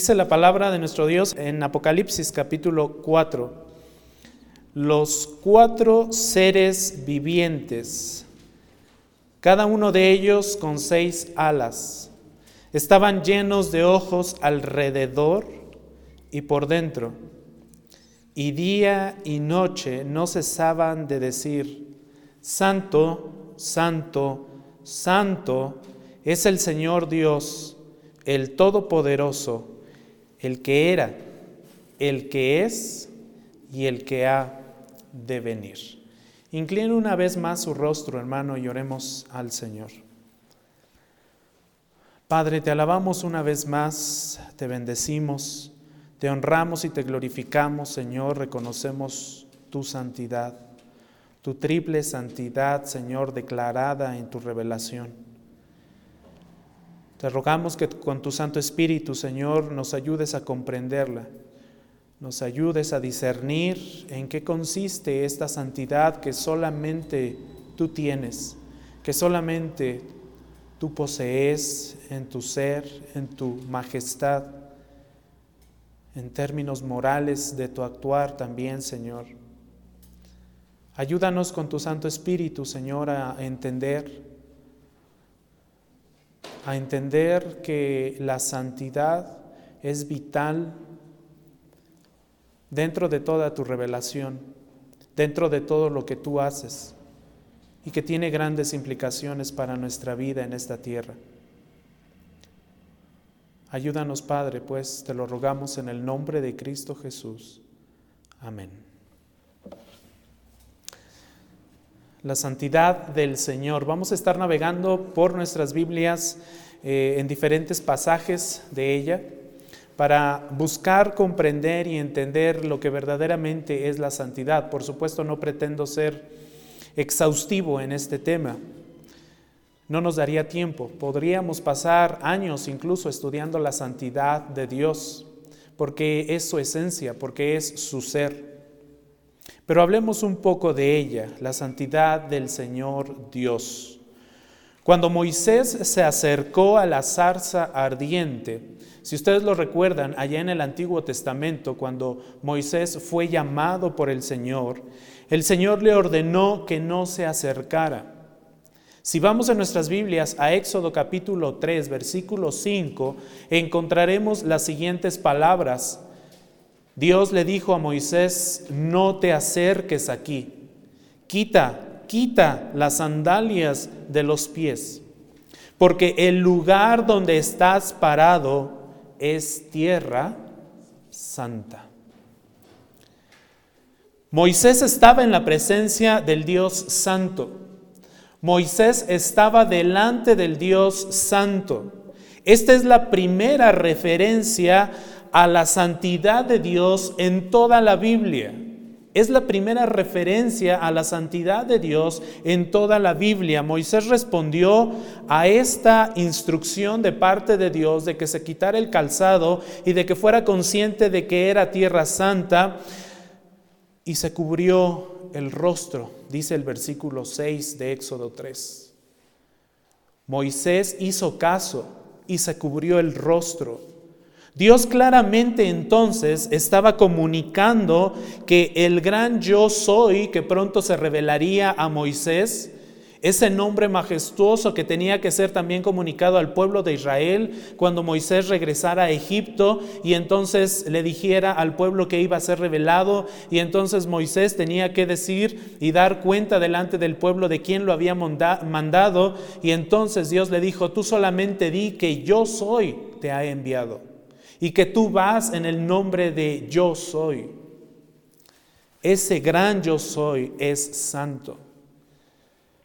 Dice la palabra de nuestro Dios en Apocalipsis capítulo 4. Los cuatro seres vivientes, cada uno de ellos con seis alas, estaban llenos de ojos alrededor y por dentro, y día y noche no cesaban de decir, Santo, Santo, Santo es el Señor Dios, el Todopoderoso el que era, el que es y el que ha de venir. Incline una vez más su rostro, hermano, y oremos al Señor. Padre, te alabamos una vez más, te bendecimos, te honramos y te glorificamos, Señor, reconocemos tu santidad, tu triple santidad, Señor, declarada en tu revelación. Te rogamos que con tu Santo Espíritu, Señor, nos ayudes a comprenderla, nos ayudes a discernir en qué consiste esta santidad que solamente tú tienes, que solamente tú posees en tu ser, en tu majestad, en términos morales de tu actuar también, Señor. Ayúdanos con tu Santo Espíritu, Señor, a entender a entender que la santidad es vital dentro de toda tu revelación, dentro de todo lo que tú haces y que tiene grandes implicaciones para nuestra vida en esta tierra. Ayúdanos, Padre, pues te lo rogamos en el nombre de Cristo Jesús. Amén. La santidad del Señor. Vamos a estar navegando por nuestras Biblias eh, en diferentes pasajes de ella para buscar comprender y entender lo que verdaderamente es la santidad. Por supuesto, no pretendo ser exhaustivo en este tema. No nos daría tiempo. Podríamos pasar años incluso estudiando la santidad de Dios, porque es su esencia, porque es su ser. Pero hablemos un poco de ella, la santidad del Señor Dios. Cuando Moisés se acercó a la zarza ardiente, si ustedes lo recuerdan, allá en el Antiguo Testamento, cuando Moisés fue llamado por el Señor, el Señor le ordenó que no se acercara. Si vamos en nuestras Biblias a Éxodo capítulo 3, versículo 5, encontraremos las siguientes palabras Dios le dijo a Moisés, no te acerques aquí, quita, quita las sandalias de los pies, porque el lugar donde estás parado es tierra santa. Moisés estaba en la presencia del Dios santo. Moisés estaba delante del Dios santo. Esta es la primera referencia a la santidad de Dios en toda la Biblia. Es la primera referencia a la santidad de Dios en toda la Biblia. Moisés respondió a esta instrucción de parte de Dios de que se quitara el calzado y de que fuera consciente de que era tierra santa y se cubrió el rostro, dice el versículo 6 de Éxodo 3. Moisés hizo caso y se cubrió el rostro. Dios claramente entonces estaba comunicando que el gran yo soy que pronto se revelaría a Moisés, ese nombre majestuoso que tenía que ser también comunicado al pueblo de Israel cuando Moisés regresara a Egipto y entonces le dijera al pueblo que iba a ser revelado y entonces Moisés tenía que decir y dar cuenta delante del pueblo de quién lo había mandado y entonces Dios le dijo, tú solamente di que yo soy te ha enviado y que tú vas en el nombre de yo soy. Ese gran yo soy es santo.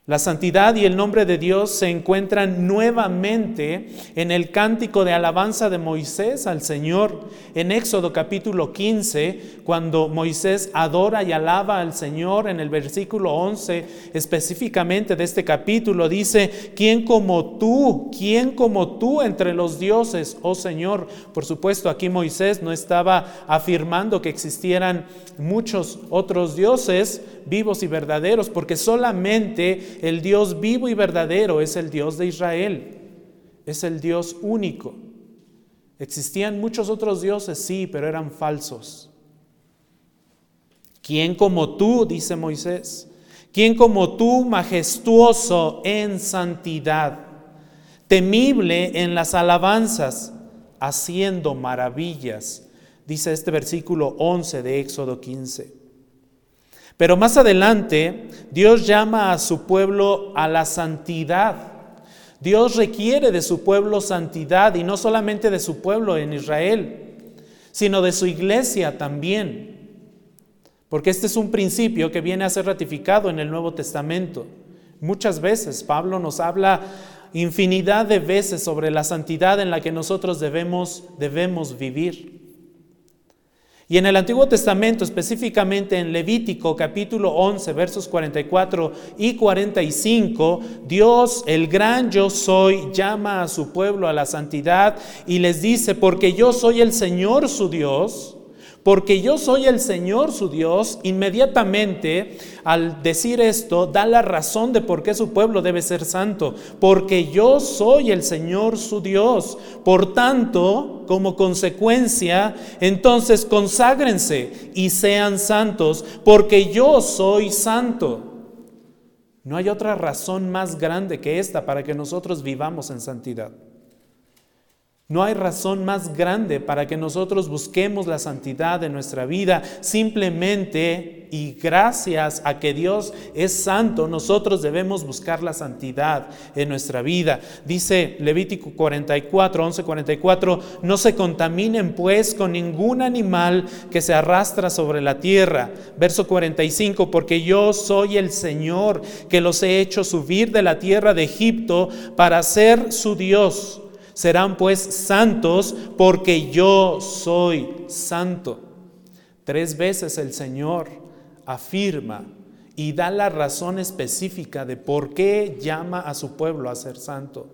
La santidad y el nombre de Dios se encuentran nuevamente en el cántico de alabanza de Moisés al Señor en Éxodo capítulo 15, cuando Moisés adora y alaba al Señor en el versículo 11 específicamente de este capítulo, dice, ¿quién como tú? ¿quién como tú entre los dioses, oh Señor? Por supuesto, aquí Moisés no estaba afirmando que existieran muchos otros dioses vivos y verdaderos, porque solamente el Dios vivo y verdadero es el Dios de Israel, es el Dios único. Existían muchos otros dioses, sí, pero eran falsos. ¿Quién como tú, dice Moisés? ¿Quién como tú, majestuoso en santidad, temible en las alabanzas, haciendo maravillas? Dice este versículo 11 de Éxodo 15. Pero más adelante, Dios llama a su pueblo a la santidad. Dios requiere de su pueblo santidad y no solamente de su pueblo en Israel, sino de su iglesia también. Porque este es un principio que viene a ser ratificado en el Nuevo Testamento. Muchas veces Pablo nos habla infinidad de veces sobre la santidad en la que nosotros debemos, debemos vivir. Y en el Antiguo Testamento, específicamente en Levítico capítulo 11, versos 44 y 45, Dios, el gran yo soy, llama a su pueblo a la santidad y les dice, porque yo soy el Señor su Dios, porque yo soy el Señor su Dios, inmediatamente al decir esto da la razón de por qué su pueblo debe ser santo, porque yo soy el Señor su Dios. Por tanto, como consecuencia, entonces conságrense y sean santos, porque yo soy santo. No hay otra razón más grande que esta para que nosotros vivamos en santidad. No hay razón más grande para que nosotros busquemos la santidad de nuestra vida. Simplemente y gracias a que Dios es santo, nosotros debemos buscar la santidad en nuestra vida. Dice Levítico 44, 11, 44, no se contaminen pues con ningún animal que se arrastra sobre la tierra. Verso 45, porque yo soy el Señor que los he hecho subir de la tierra de Egipto para ser su Dios Serán pues santos porque yo soy santo. Tres veces el Señor afirma y da la razón específica de por qué llama a su pueblo a ser santo.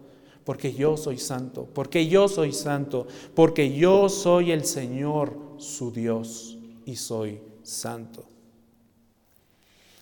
Porque yo soy santo, porque yo soy santo, porque yo soy el Señor su Dios y soy santo.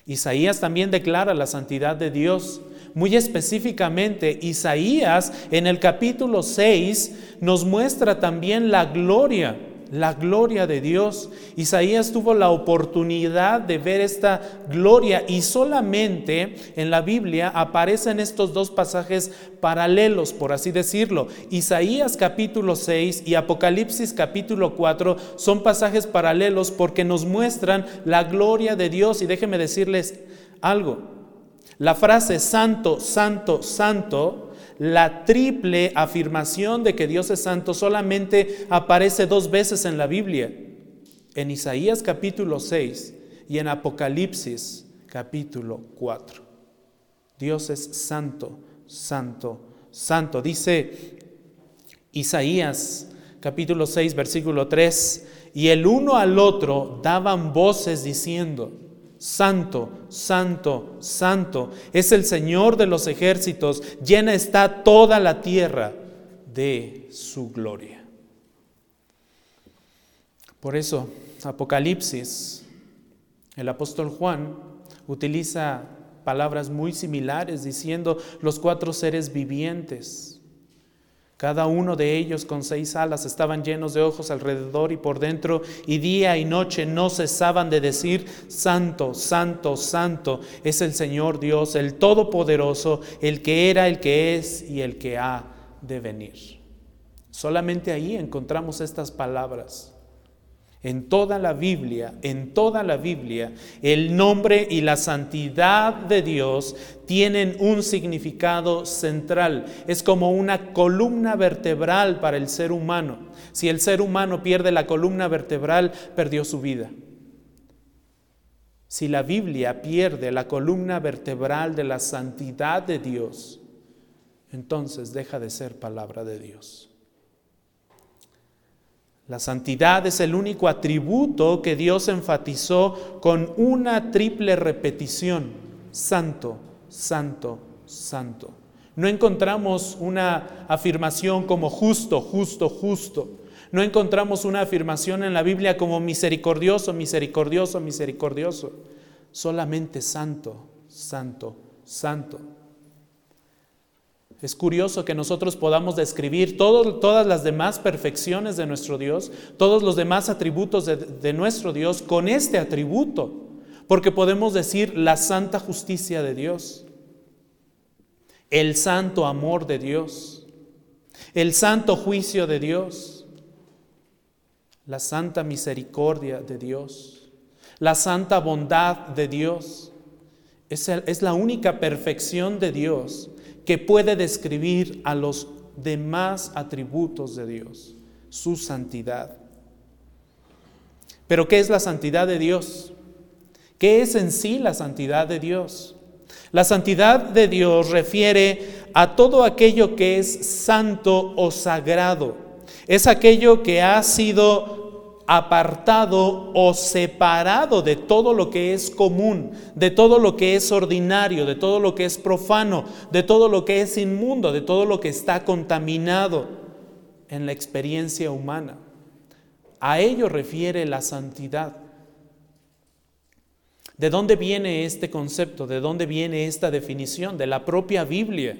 Isaías también declara la santidad de Dios muy específicamente, Isaías en el capítulo 6 nos muestra también la gloria, la gloria de Dios. Isaías tuvo la oportunidad de ver esta gloria y solamente en la Biblia aparecen estos dos pasajes paralelos, por así decirlo. Isaías capítulo 6 y Apocalipsis capítulo 4 son pasajes paralelos porque nos muestran la gloria de Dios. Y déjenme decirles algo. La frase santo, santo, santo, la triple afirmación de que Dios es santo solamente aparece dos veces en la Biblia, en Isaías capítulo 6 y en Apocalipsis capítulo 4. Dios es santo, santo, santo. Dice Isaías capítulo 6 versículo 3, y el uno al otro daban voces diciendo, Santo, santo, santo es el Señor de los ejércitos, llena está toda la tierra de su gloria. Por eso, Apocalipsis, el apóstol Juan utiliza palabras muy similares diciendo los cuatro seres vivientes cada uno de ellos con seis alas estaban llenos de ojos alrededor y por dentro, y día y noche no cesaban de decir, Santo, Santo, Santo es el Señor Dios, el Todopoderoso, el que era, el que es y el que ha de venir. Solamente ahí encontramos estas palabras. En toda la Biblia, en toda la Biblia, el nombre y la santidad de Dios tienen un significado central. Es como una columna vertebral para el ser humano. Si el ser humano pierde la columna vertebral, perdió su vida. Si la Biblia pierde la columna vertebral de la santidad de Dios, entonces deja de ser palabra de Dios. La santidad es el único atributo que Dios enfatizó con una triple repetición. Santo, santo, santo. No encontramos una afirmación como justo, justo, justo. No encontramos una afirmación en la Biblia como misericordioso, misericordioso, misericordioso. Solamente santo, santo, santo. Es curioso que nosotros podamos describir todas las demás perfecciones de nuestro Dios, todos los demás atributos de, nuestro Dios con este atributo, porque podemos decir la santa justicia de Dios, el santo amor de Dios, el santo juicio de Dios, la santa misericordia de Dios, la santa bondad de Dios. Es, la única perfección de Dios que puede describir a los demás atributos de Dios, su santidad. Pero ¿qué es la santidad de Dios? ¿Qué es en sí la santidad de Dios? La santidad de Dios refiere a todo aquello que es santo o sagrado. Es aquello que ha sido apartado o separado de todo lo que es común, de todo lo que es ordinario, de todo lo que es profano, de todo lo que es inmundo, de todo lo que está contaminado en la experiencia humana. A ello refiere la santidad. ¿De dónde viene este concepto? ¿De dónde viene esta definición? De la propia Biblia.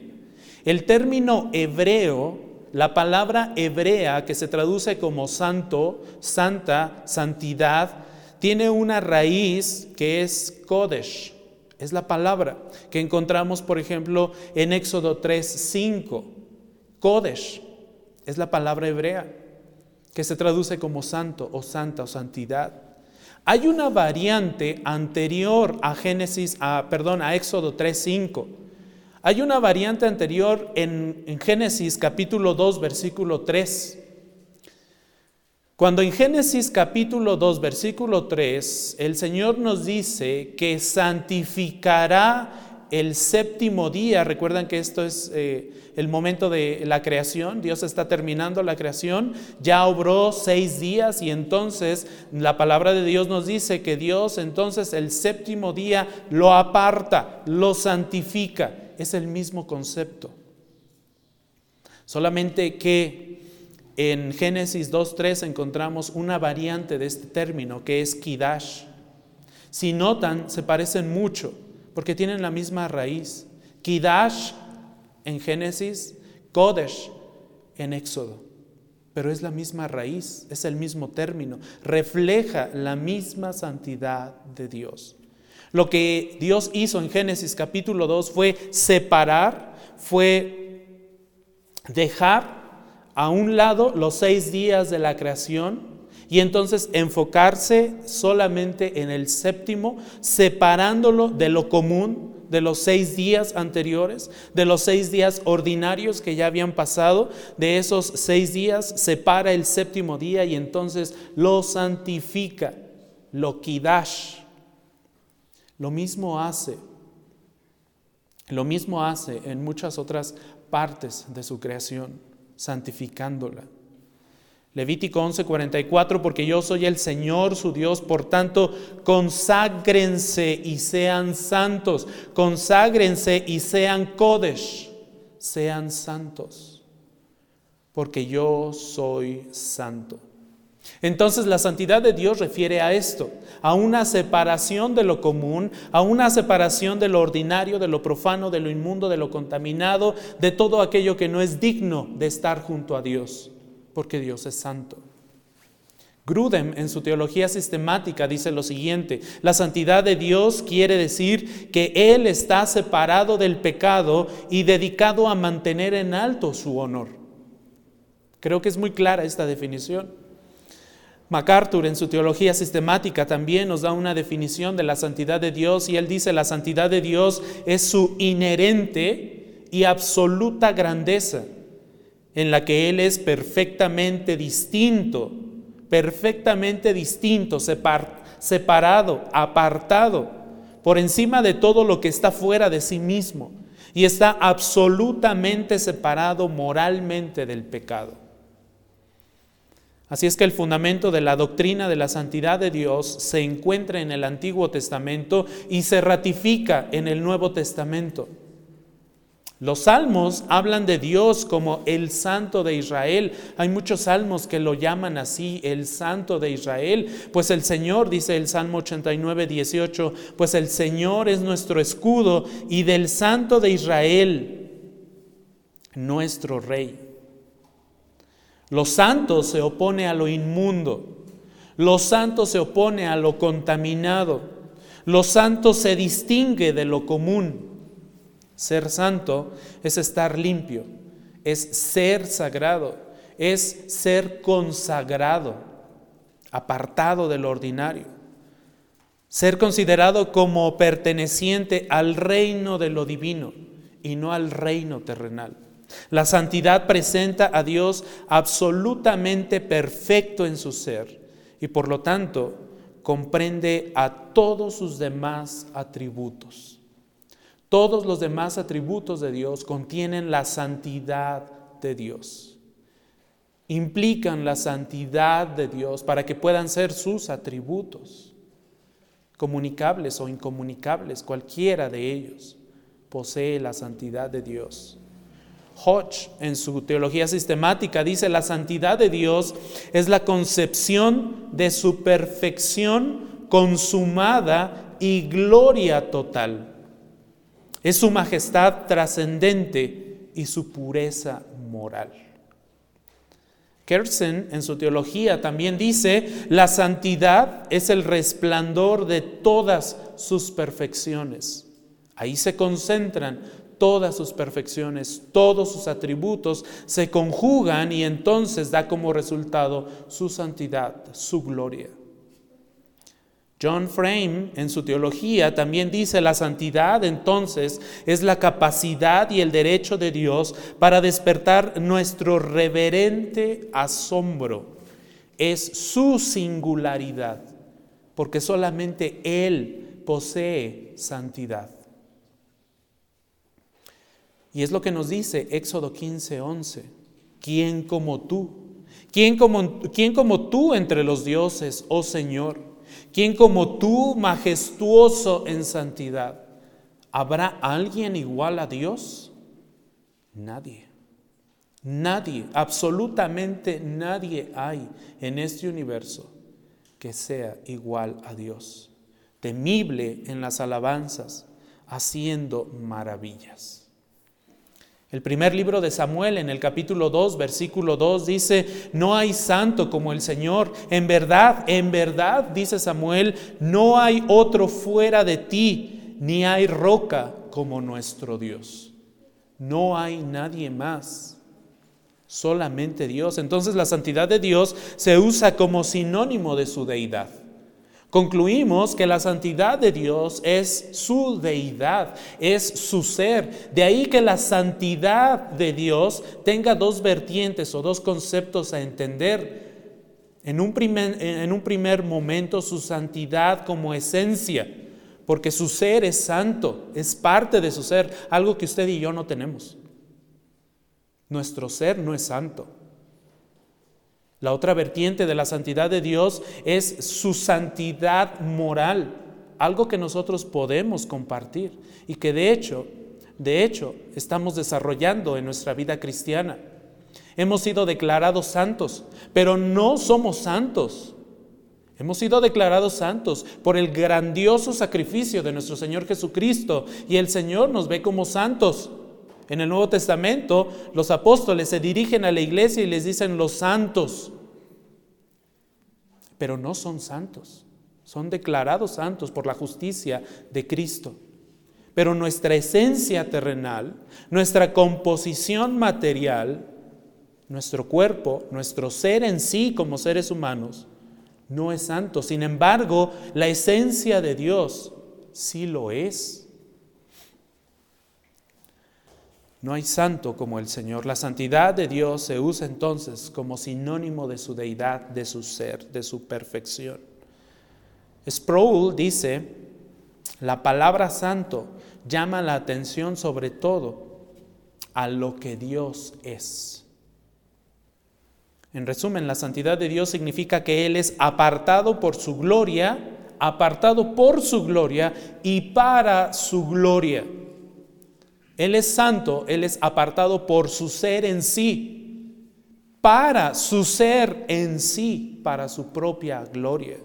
El término hebreo, la palabra hebrea que se traduce como santo, santa, santidad, tiene una raíz que es Kodesh. Es la palabra que encontramos, por ejemplo, en Éxodo 3, 5. Kodesh es la palabra hebrea que se traduce como santo o santa o santidad. Hay una variante anterior a Génesis, a, perdón, a Éxodo 3.5. Hay una variante anterior en, Génesis capítulo 2, versículo 3. Cuando en Génesis capítulo 2, versículo 3, el Señor nos dice que santificará el séptimo día, recuerdan que esto es eh, el momento de la creación, Dios está terminando la creación, ya obró seis días y entonces la palabra de Dios nos dice que Dios entonces el séptimo día lo aparta, lo santifica, es el mismo concepto. Solamente que en Génesis 2.3 encontramos una variante de este término que es Kidash. Si notan, se parecen mucho porque tienen la misma raíz. Kidash en Génesis, Kodesh en Éxodo. Pero es la misma raíz, es el mismo término, refleja la misma santidad de Dios. Lo que Dios hizo en Génesis capítulo 2 fue separar, fue dejar a un lado los seis días de la creación y entonces enfocarse solamente en el séptimo, separándolo de lo común, de los seis días anteriores, de los seis días ordinarios que ya habían pasado, de esos seis días separa el séptimo día y entonces lo santifica, lo kidash. Lo mismo hace, lo mismo hace en muchas otras partes de su creación, santificándola. Levítico 11:44, porque yo soy el Señor su Dios, por tanto, conságrense y sean santos, conságrense y sean Kodesh, sean santos, porque yo soy santo. Entonces la santidad de Dios refiere a esto, a una separación de lo común, a una separación de lo ordinario, de lo profano, de lo inmundo, de lo contaminado, de todo aquello que no es digno de estar junto a Dios porque Dios es santo. Grudem en su teología sistemática dice lo siguiente, la santidad de Dios quiere decir que Él está separado del pecado y dedicado a mantener en alto su honor. Creo que es muy clara esta definición. MacArthur en su teología sistemática también nos da una definición de la santidad de Dios y él dice la santidad de Dios es su inherente y absoluta grandeza en la que Él es perfectamente distinto, perfectamente distinto, separado, apartado, por encima de todo lo que está fuera de sí mismo y está absolutamente separado moralmente del pecado. Así es que el fundamento de la doctrina de la santidad de Dios se encuentra en el Antiguo Testamento y se ratifica en el Nuevo Testamento. Los salmos hablan de Dios como el Santo de Israel. Hay muchos salmos que lo llaman así, el Santo de Israel. Pues el Señor, dice el Salmo 89, 18, pues el Señor es nuestro escudo y del Santo de Israel nuestro Rey. Lo santo se opone a lo inmundo. Lo santo se opone a lo contaminado. Lo santo se distingue de lo común. Ser santo es estar limpio, es ser sagrado, es ser consagrado, apartado del ordinario. Ser considerado como perteneciente al reino de lo divino y no al reino terrenal. La santidad presenta a Dios absolutamente perfecto en su ser y por lo tanto comprende a todos sus demás atributos. Todos los demás atributos de Dios contienen la santidad de Dios. Implican la santidad de Dios para que puedan ser sus atributos, comunicables o incomunicables, cualquiera de ellos posee la santidad de Dios. Hodge, en su teología sistemática, dice, la santidad de Dios es la concepción de su perfección consumada y gloria total. Es su majestad trascendente y su pureza moral. Kersen en su teología también dice, la santidad es el resplandor de todas sus perfecciones. Ahí se concentran todas sus perfecciones, todos sus atributos se conjugan y entonces da como resultado su santidad, su gloria. John Frame en su teología también dice la santidad entonces es la capacidad y el derecho de Dios para despertar nuestro reverente asombro. Es su singularidad, porque solamente Él posee santidad. Y es lo que nos dice Éxodo 15, 11. ¿Quién como tú? ¿Quién como, ¿Quién como tú entre los dioses, oh Señor? ¿Quién como tú, majestuoso en santidad? ¿Habrá alguien igual a Dios? Nadie. Nadie, absolutamente nadie hay en este universo que sea igual a Dios. Temible en las alabanzas, haciendo maravillas. El primer libro de Samuel en el capítulo 2, versículo 2 dice, no hay santo como el Señor. En verdad, en verdad, dice Samuel, no hay otro fuera de ti, ni hay roca como nuestro Dios. No hay nadie más, solamente Dios. Entonces la santidad de Dios se usa como sinónimo de su deidad. Concluimos que la santidad de Dios es su deidad, es su ser. De ahí que la santidad de Dios tenga dos vertientes o dos conceptos a entender. En un primer, momento su santidad como esencia, porque su ser es santo, es parte de su ser, algo que usted y yo no tenemos. Nuestro ser no es santo. La otra vertiente de la santidad de Dios es su santidad moral, algo que nosotros podemos compartir y que de hecho, de hecho, estamos desarrollando en nuestra vida cristiana. Hemos sido declarados santos, pero no somos santos. Hemos sido declarados santos por el grandioso sacrificio de nuestro Señor Jesucristo y el Señor nos ve como santos. En el Nuevo Testamento los apóstoles se dirigen a la iglesia y les dicen los santos, pero no son santos, son declarados santos por la justicia de Cristo. Pero nuestra esencia terrenal, nuestra composición material, nuestro cuerpo, nuestro ser en sí como seres humanos, no es santo. Sin embargo, la esencia de Dios sí lo es. No hay santo como el Señor. La santidad de Dios se usa entonces como sinónimo de su deidad, de su ser, de su perfección. Sproul dice, la palabra santo llama la atención sobre todo a lo que Dios es. En resumen, la santidad de Dios significa que Él es apartado por su gloria, apartado por su gloria y para su gloria. Él es santo, Él es apartado por su ser en sí, para su ser en sí, para su propia gloria.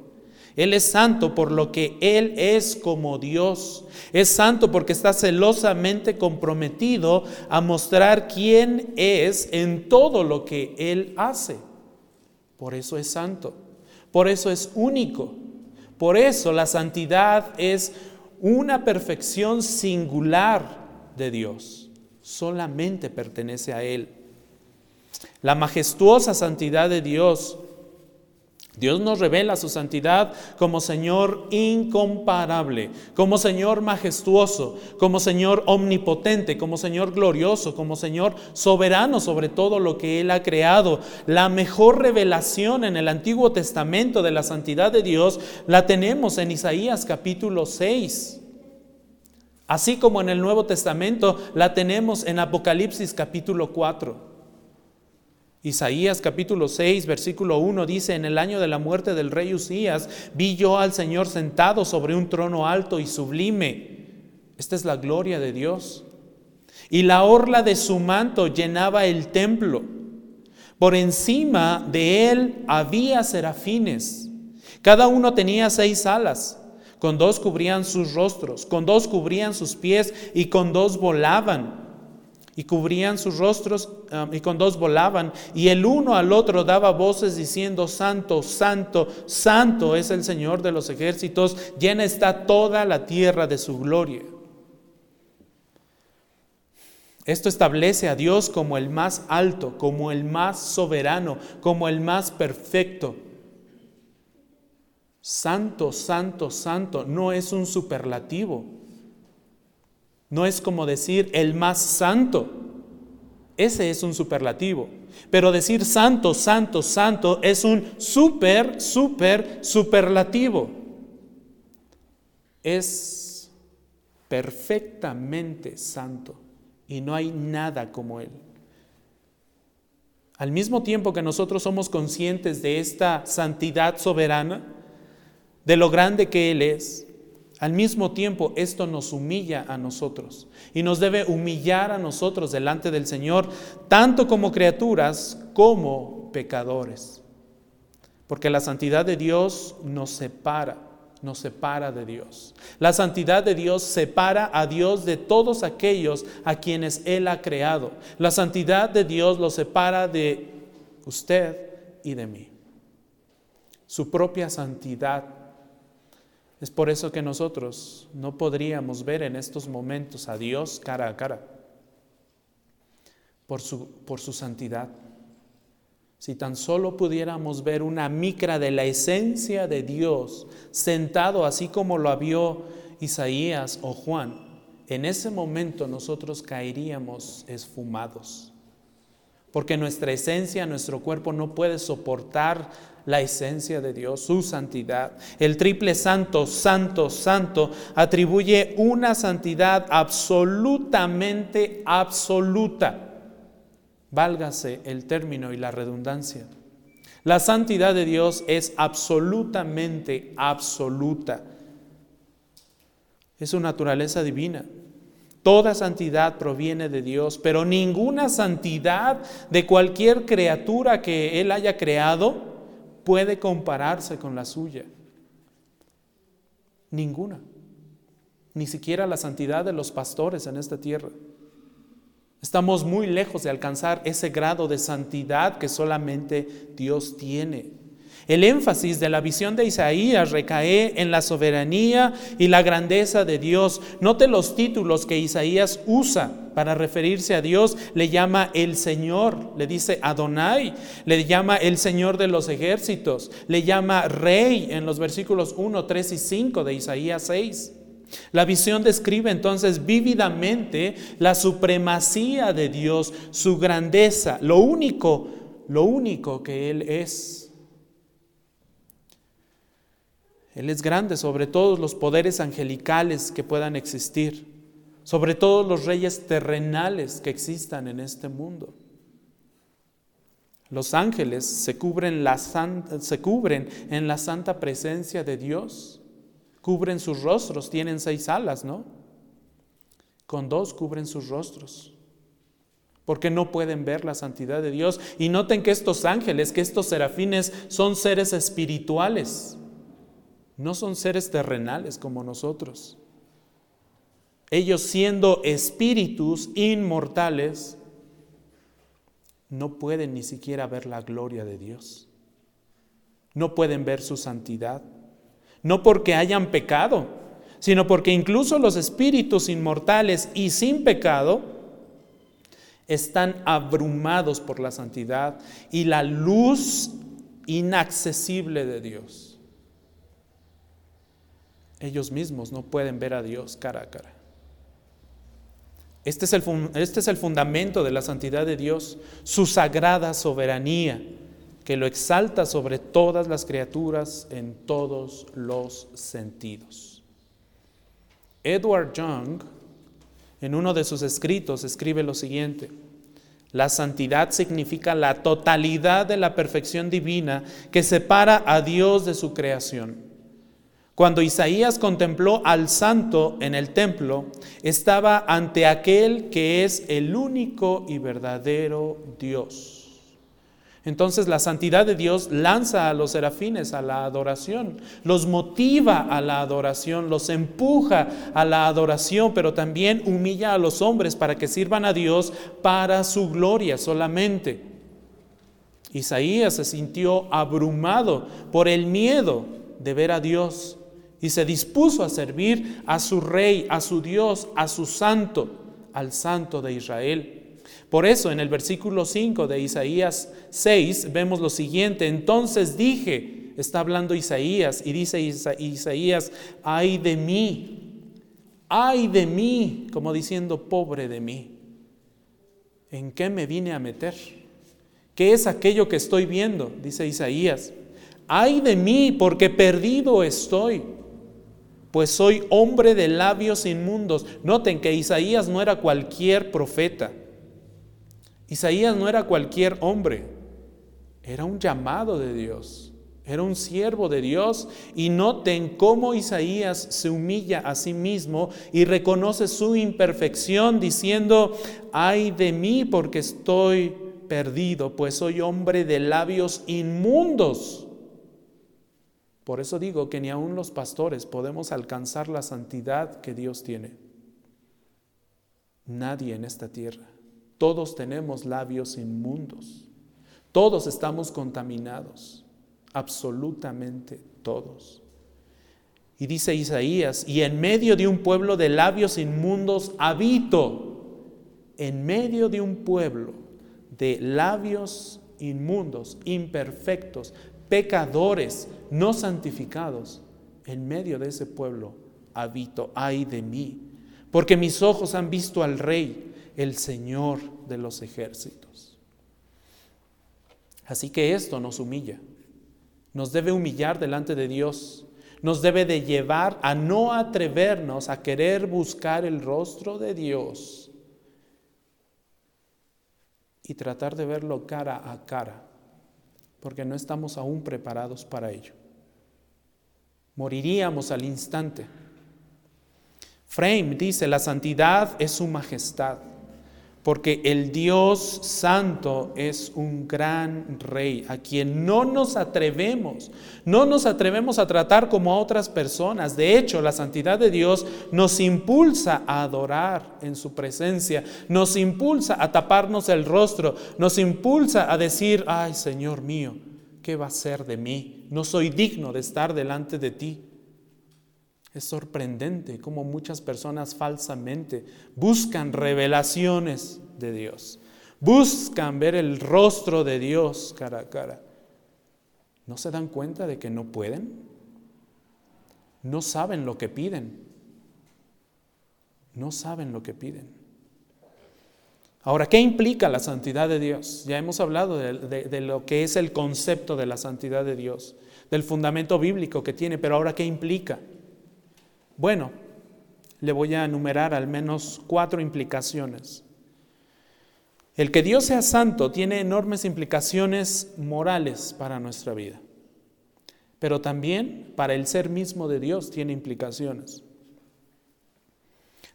Él es santo por lo que Él es como Dios. Es santo porque está celosamente comprometido a mostrar quién es en todo lo que Él hace. Por eso es santo. Por eso es único. Por eso la santidad es una perfección singular de Dios. Solamente pertenece a Él. La majestuosa santidad de Dios Dios nos revela su santidad como Señor incomparable, como Señor majestuoso, como Señor omnipotente, como Señor glorioso, como Señor soberano sobre todo lo que Él ha creado. La mejor revelación en el Antiguo Testamento de la santidad de Dios la tenemos en Isaías capítulo 6. Así como en el Nuevo Testamento la tenemos en Apocalipsis capítulo 4. Isaías capítulo 6, versículo 1 dice, en el año de la muerte del rey Usías, vi yo al Señor sentado sobre un trono alto y sublime. Esta es la gloria de Dios. Y la orla de su manto llenaba el templo. Por encima de él había serafines. Cada uno tenía seis alas. Con dos cubrían sus rostros, con dos cubrían sus pies y con dos volaban y cubrían sus rostros um, y con dos volaban, y el uno al otro daba voces diciendo, Santo, Santo, Santo es el Señor de los ejércitos, llena está toda la tierra de su gloria. Esto establece a Dios como el más alto, como el más soberano, como el más perfecto. Santo, santo, santo, no es un superlativo. No es como decir el más santo. Ese es un superlativo. Pero decir santo, santo, santo es un super, super, superlativo. Es perfectamente santo y no hay nada como Él. Al mismo tiempo que nosotros somos conscientes de esta santidad soberana, de lo grande que Él es, al mismo tiempo, esto nos humilla a nosotros y nos debe humillar a nosotros delante del Señor, tanto como criaturas como pecadores. Porque la santidad de Dios nos separa, nos separa de Dios. La santidad de Dios separa a Dios de todos aquellos a quienes Él ha creado. La santidad de Dios lo separa de usted y de mí. Su propia santidad es por eso que nosotros no podríamos ver en estos momentos a Dios cara a cara, por su, por su santidad. Si tan solo pudiéramos ver una micra de la esencia de Dios sentado así como lo vio Isaías o Juan, en ese momento nosotros caeríamos esfumados. Porque nuestra esencia, nuestro cuerpo no puede soportar la esencia de Dios, su santidad. El triple santo, santo, santo, atribuye una santidad absolutamente absoluta. Válgase el término y la redundancia. La santidad de Dios es absolutamente absoluta. Es su naturaleza divina. Toda santidad proviene de Dios, pero ninguna santidad de cualquier criatura que Él haya creado puede compararse con la suya. Ninguna. Ni siquiera la santidad de los pastores en esta tierra. Estamos muy lejos de alcanzar ese grado de santidad que solamente Dios tiene. El énfasis de la visión de Isaías recae en la soberanía y la grandeza de Dios. Note los títulos que Isaías usa para referirse a Dios. Le llama el Señor, le dice Adonai, le llama el Señor de los ejércitos, le llama Rey en los versículos 1, 3 y 5 de Isaías 6. La visión describe entonces vívidamente la supremacía de Dios, su grandeza, lo único, lo único que Él es. Él es grande sobre todos los poderes angelicales que puedan existir, sobre todos los reyes terrenales que existan en este mundo. Los ángeles se cubren, se cubren en la santa presencia de Dios, cubren sus rostros, tienen seis alas, ¿no? Con dos cubren sus rostros porque no pueden ver la santidad de Dios. Y noten que estos ángeles, que estos serafines son seres espirituales. No son seres terrenales como nosotros. Ellos siendo espíritus inmortales, no pueden ni siquiera ver la gloria de Dios. No pueden ver su santidad. No porque hayan pecado, sino porque incluso los espíritus inmortales y sin pecado están abrumados por la santidad y la luz inaccesible de Dios. Ellos mismos no pueden ver a Dios cara a cara. Este es, el, este es el fundamento de la santidad de Dios, su sagrada soberanía, que lo exalta sobre todas las criaturas en todos los sentidos. Edward Young, en uno de sus escritos, escribe lo siguiente. La santidad significa la totalidad de la perfección divina que separa a Dios de su creación. Cuando Isaías contempló al santo en el templo, estaba ante aquel que es el único y verdadero Dios. Entonces la santidad de Dios lanza a los serafines a la adoración, los motiva a la adoración, los empuja a la adoración, pero también humilla a los hombres para que sirvan a Dios para su gloria solamente. Isaías se sintió abrumado por el miedo de ver a Dios y se dispuso a servir a su rey, a su Dios, a su santo, al santo de Israel. Por eso en el versículo 5 de Isaías 6 vemos lo siguiente, entonces dije, está hablando Isaías y dice Isaías, ay de mí, ay de mí, como diciendo, pobre de mí, ¿en qué me vine a meter? ¿Qué es aquello que estoy viendo? Dice Isaías, ay de mí, porque perdido estoy pues soy hombre de labios inmundos. Noten que Isaías no era cualquier profeta. Isaías no era cualquier hombre. Era un llamado de Dios. Era un siervo de Dios. Y noten cómo Isaías se humilla a sí mismo y reconoce su imperfección diciendo, ay de mí porque estoy perdido, pues soy hombre de labios inmundos. Por eso digo que ni aun los pastores podemos alcanzar la santidad que Dios tiene. Nadie en esta tierra. Todos tenemos labios inmundos. Todos estamos contaminados. Absolutamente todos. Y dice Isaías, y en medio de un pueblo de labios inmundos habito. En medio de un pueblo de labios inmundos, imperfectos, pecadores, no santificados, en medio de ese pueblo habito, ay de mí, porque mis ojos han visto al Rey, el Señor de los ejércitos. Así que esto nos humilla, nos debe humillar delante de Dios, nos debe de llevar a no atrevernos a querer buscar el rostro de Dios y tratar de verlo cara a cara porque no estamos aún preparados para ello. Moriríamos al instante. Frame dice, la santidad es su majestad porque el Dios Santo es un gran rey a quien no nos atrevemos, no nos atrevemos a tratar como a otras personas. De hecho, la santidad de Dios nos impulsa a adorar en su presencia, nos impulsa a taparnos el rostro, nos impulsa a decir, ay Señor mío, ¿qué va a ser de mí? No soy digno de estar delante de ti. Es sorprendente cómo muchas personas falsamente buscan revelaciones de Dios, buscan ver el rostro de Dios cara a cara. ¿No se dan cuenta de que no pueden? No saben lo que piden. No saben lo que piden. Ahora, ¿qué implica la santidad de Dios? Ya hemos hablado de, lo que es el concepto de la santidad de Dios, del fundamento bíblico que tiene, pero ahora, ¿qué implica? Bueno, le voy a enumerar al menos cuatro implicaciones. El que Dios sea santo tiene enormes implicaciones morales para nuestra vida, pero también para el ser mismo de Dios tiene implicaciones.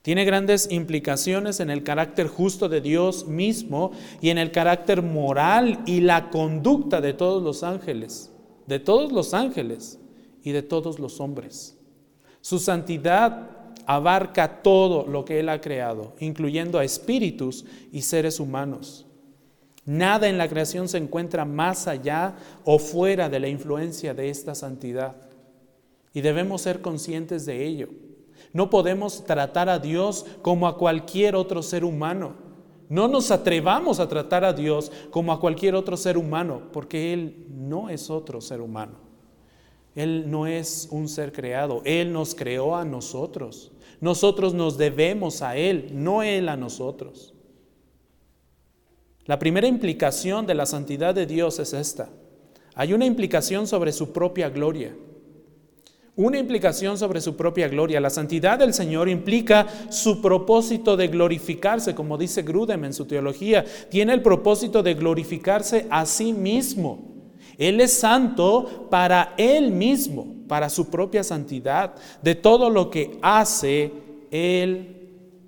Tiene grandes implicaciones en el carácter justo de Dios mismo y en el carácter moral y la conducta de todos los ángeles, de todos los ángeles y de todos los hombres. Su santidad abarca todo lo que Él ha creado, incluyendo a espíritus y seres humanos. Nada en la creación se encuentra más allá o fuera de la influencia de esta santidad. Y debemos ser conscientes de ello. No podemos tratar a Dios como a cualquier otro ser humano. No nos atrevamos a tratar a Dios como a cualquier otro ser humano, porque Él no es otro ser humano. Él no es un ser creado, Él nos creó a nosotros. Nosotros nos debemos a Él, no Él a nosotros. La primera implicación de la santidad de Dios es esta. Hay una implicación sobre su propia gloria una implicación sobre su propia gloria. La santidad del Señor implica su propósito de glorificarse, como dice Grudem en su teología. Tiene el propósito de glorificarse a sí mismo. Él es santo para Él mismo, para su propia santidad. De todo lo que hace, Él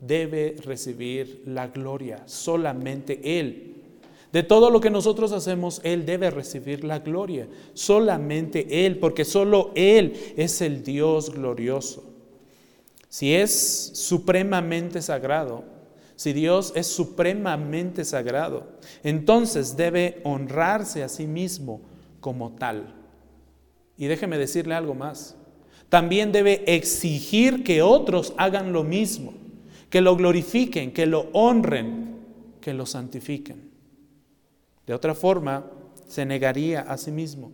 debe recibir la gloria, solamente Él. De todo lo que nosotros hacemos, Él debe recibir la gloria. Solamente Él, porque solo Él es el Dios glorioso. Si es supremamente sagrado, si Dios es supremamente sagrado, entonces debe honrarse a sí mismo como tal. Y déjeme decirle algo más. También debe exigir que otros hagan lo mismo, que lo glorifiquen, que lo honren, que lo santifiquen. De otra forma, se negaría a sí mismo.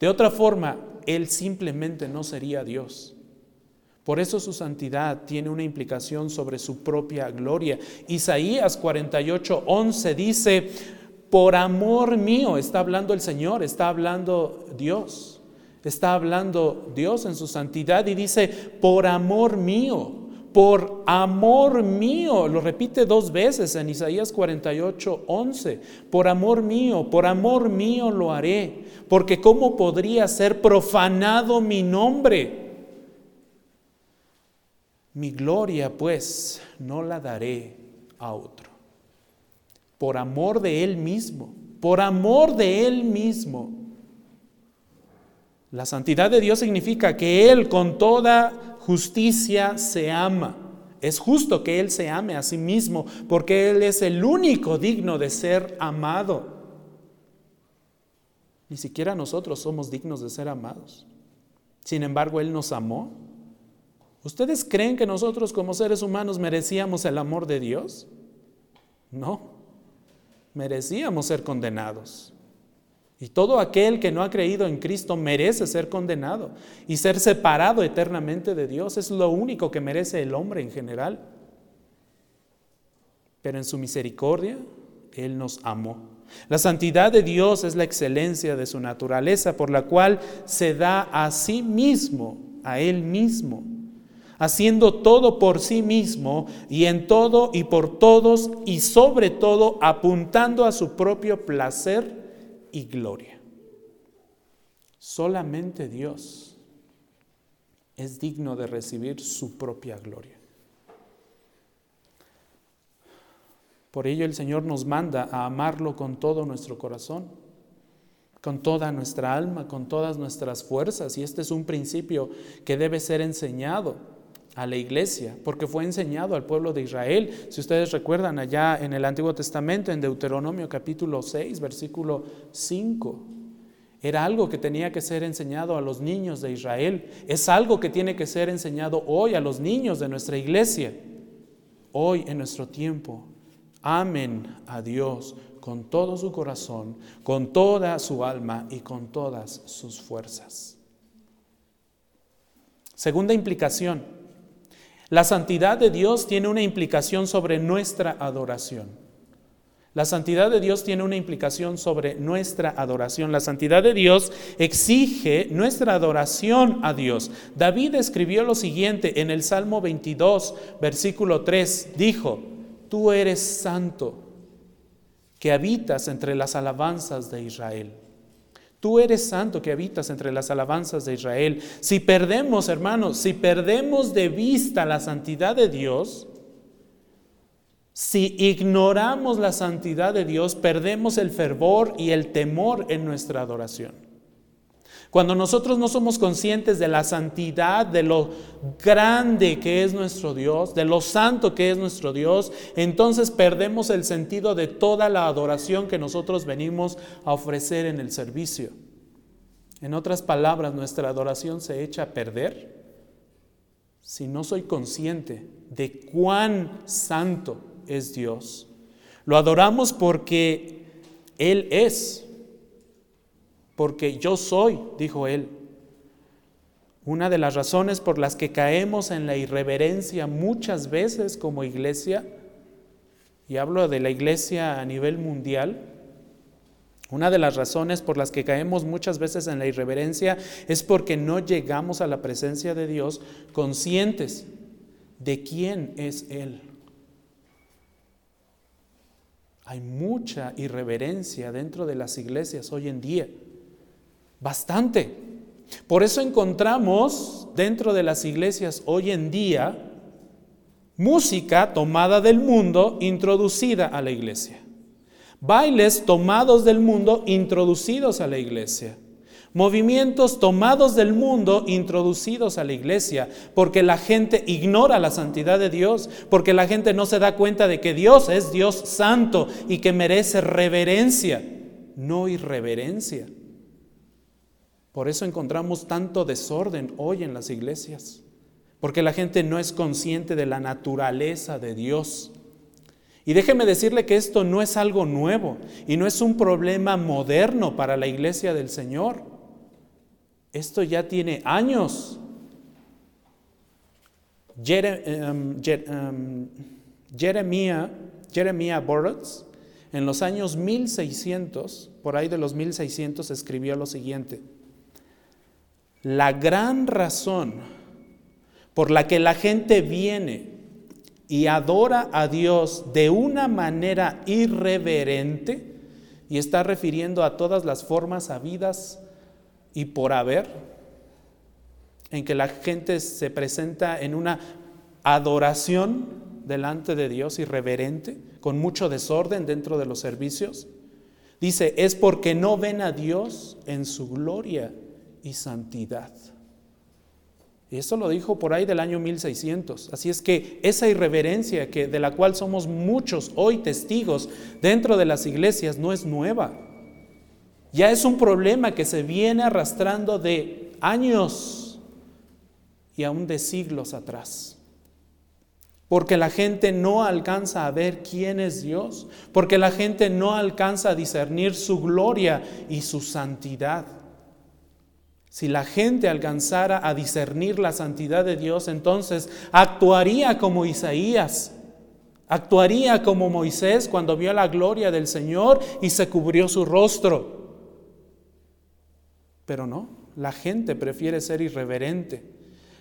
De otra forma, Él simplemente no sería Dios. Por eso su santidad tiene una implicación sobre su propia gloria. Isaías 48, 11 dice, por amor mío, está hablando el Señor, está hablando Dios, está hablando Dios en su santidad y dice, por amor mío, por amor mío, lo repite dos veces en Isaías 48, 11, por amor mío, por amor mío lo haré, porque ¿cómo podría ser profanado mi nombre? Mi gloria pues no la daré a otro. Por amor de Él mismo, por amor de Él mismo. La santidad de Dios significa que Él con toda justicia se ama. Es justo que Él se ame a sí mismo porque Él es el único digno de ser amado. Ni siquiera nosotros somos dignos de ser amados. Sin embargo, Él nos amó. ¿Ustedes creen que nosotros como seres humanos merecíamos el amor de Dios? No, merecíamos ser condenados. Y todo aquel que no ha creído en Cristo merece ser condenado y ser separado eternamente de Dios. Es lo único que merece el hombre en general. Pero en su misericordia, Él nos amó. La santidad de Dios es la excelencia de su naturaleza por la cual se da a sí mismo, a Él mismo, haciendo todo por sí mismo y en todo y por todos y sobre todo apuntando a su propio placer y gloria. Solamente Dios es digno de recibir su propia gloria. Por ello el Señor nos manda a amarlo con todo nuestro corazón, con toda nuestra alma, con todas nuestras fuerzas. Y este es un principio que debe ser enseñado a la iglesia, porque fue enseñado al pueblo de Israel. Si ustedes recuerdan allá en el Antiguo Testamento, en Deuteronomio capítulo 6, versículo 5, era algo que tenía que ser enseñado a los niños de Israel. Es algo que tiene que ser enseñado hoy a los niños de nuestra iglesia. Hoy en nuestro tiempo, amen a Dios con todo su corazón, con toda su alma y con todas sus fuerzas. Segunda implicación, la santidad de Dios tiene una implicación sobre nuestra adoración. La santidad de Dios tiene una implicación sobre nuestra adoración. La santidad de Dios exige nuestra adoración a Dios. David escribió lo siguiente en el Salmo 22, versículo 3. Dijo, tú eres santo, que habitas entre las alabanzas de Israel. Tú eres santo que habitas entre las alabanzas de Israel. Si perdemos, hermanos, si perdemos de vista la santidad de Dios, si ignoramos la santidad de Dios, perdemos el fervor y el temor en nuestra adoración. Cuando nosotros no somos conscientes de la santidad, de lo grande que es nuestro Dios, de lo santo que es nuestro Dios, entonces perdemos el sentido de toda la adoración que nosotros venimos a ofrecer en el servicio. En otras palabras, nuestra adoración se echa a perder si no soy consciente de cuán santo es Dios. Lo adoramos porque Él es porque yo soy, dijo él. Una de las razones por las que caemos en la irreverencia muchas veces como iglesia, y hablo de la iglesia a nivel mundial, una de las razones por las que caemos muchas veces en la irreverencia es porque no llegamos a la presencia de Dios conscientes de quién es Él. Hay mucha irreverencia dentro de las iglesias hoy en día. Bastante. Por eso encontramos dentro de las iglesias hoy en día música tomada del mundo introducida a la iglesia. Bailes tomados del mundo introducidos a la iglesia. Movimientos tomados del mundo introducidos a la iglesia, porque la gente ignora la santidad de Dios, porque la gente no se da cuenta de que Dios es Dios santo y que merece reverencia, no irreverencia. Por eso encontramos tanto desorden hoy en las iglesias, porque la gente no es consciente de la naturaleza de Dios. Y déjeme decirle que esto no es algo nuevo y no es un problema moderno para la iglesia del Señor. Esto ya tiene años. Em, em, Jeremia, Jeremia Boratz, en los años 1600, por ahí de los 1600, escribió lo siguiente. La gran razón por la que la gente viene y adora a Dios de una manera irreverente, y está refiriendo a todas las formas habidas y por haber, en que la gente se presenta en una adoración delante de Dios irreverente, con mucho desorden dentro de los servicios. Dice, es porque no ven a Dios en su gloria y santidad. Y eso lo dijo por ahí del año 1600. Así es que esa irreverencia que, de la cual somos muchos hoy testigos dentro de las iglesias no es nueva. Ya es un problema que se viene arrastrando de años y aún de siglos atrás. Porque la gente no alcanza a ver quién es Dios, porque la gente no alcanza a discernir su gloria y su santidad. Si la gente alcanzara a discernir la santidad de Dios, entonces actuaría como Isaías, actuaría como Moisés cuando vio la gloria del Señor y se cubrió su rostro. Pero no, la gente prefiere ser irreverente.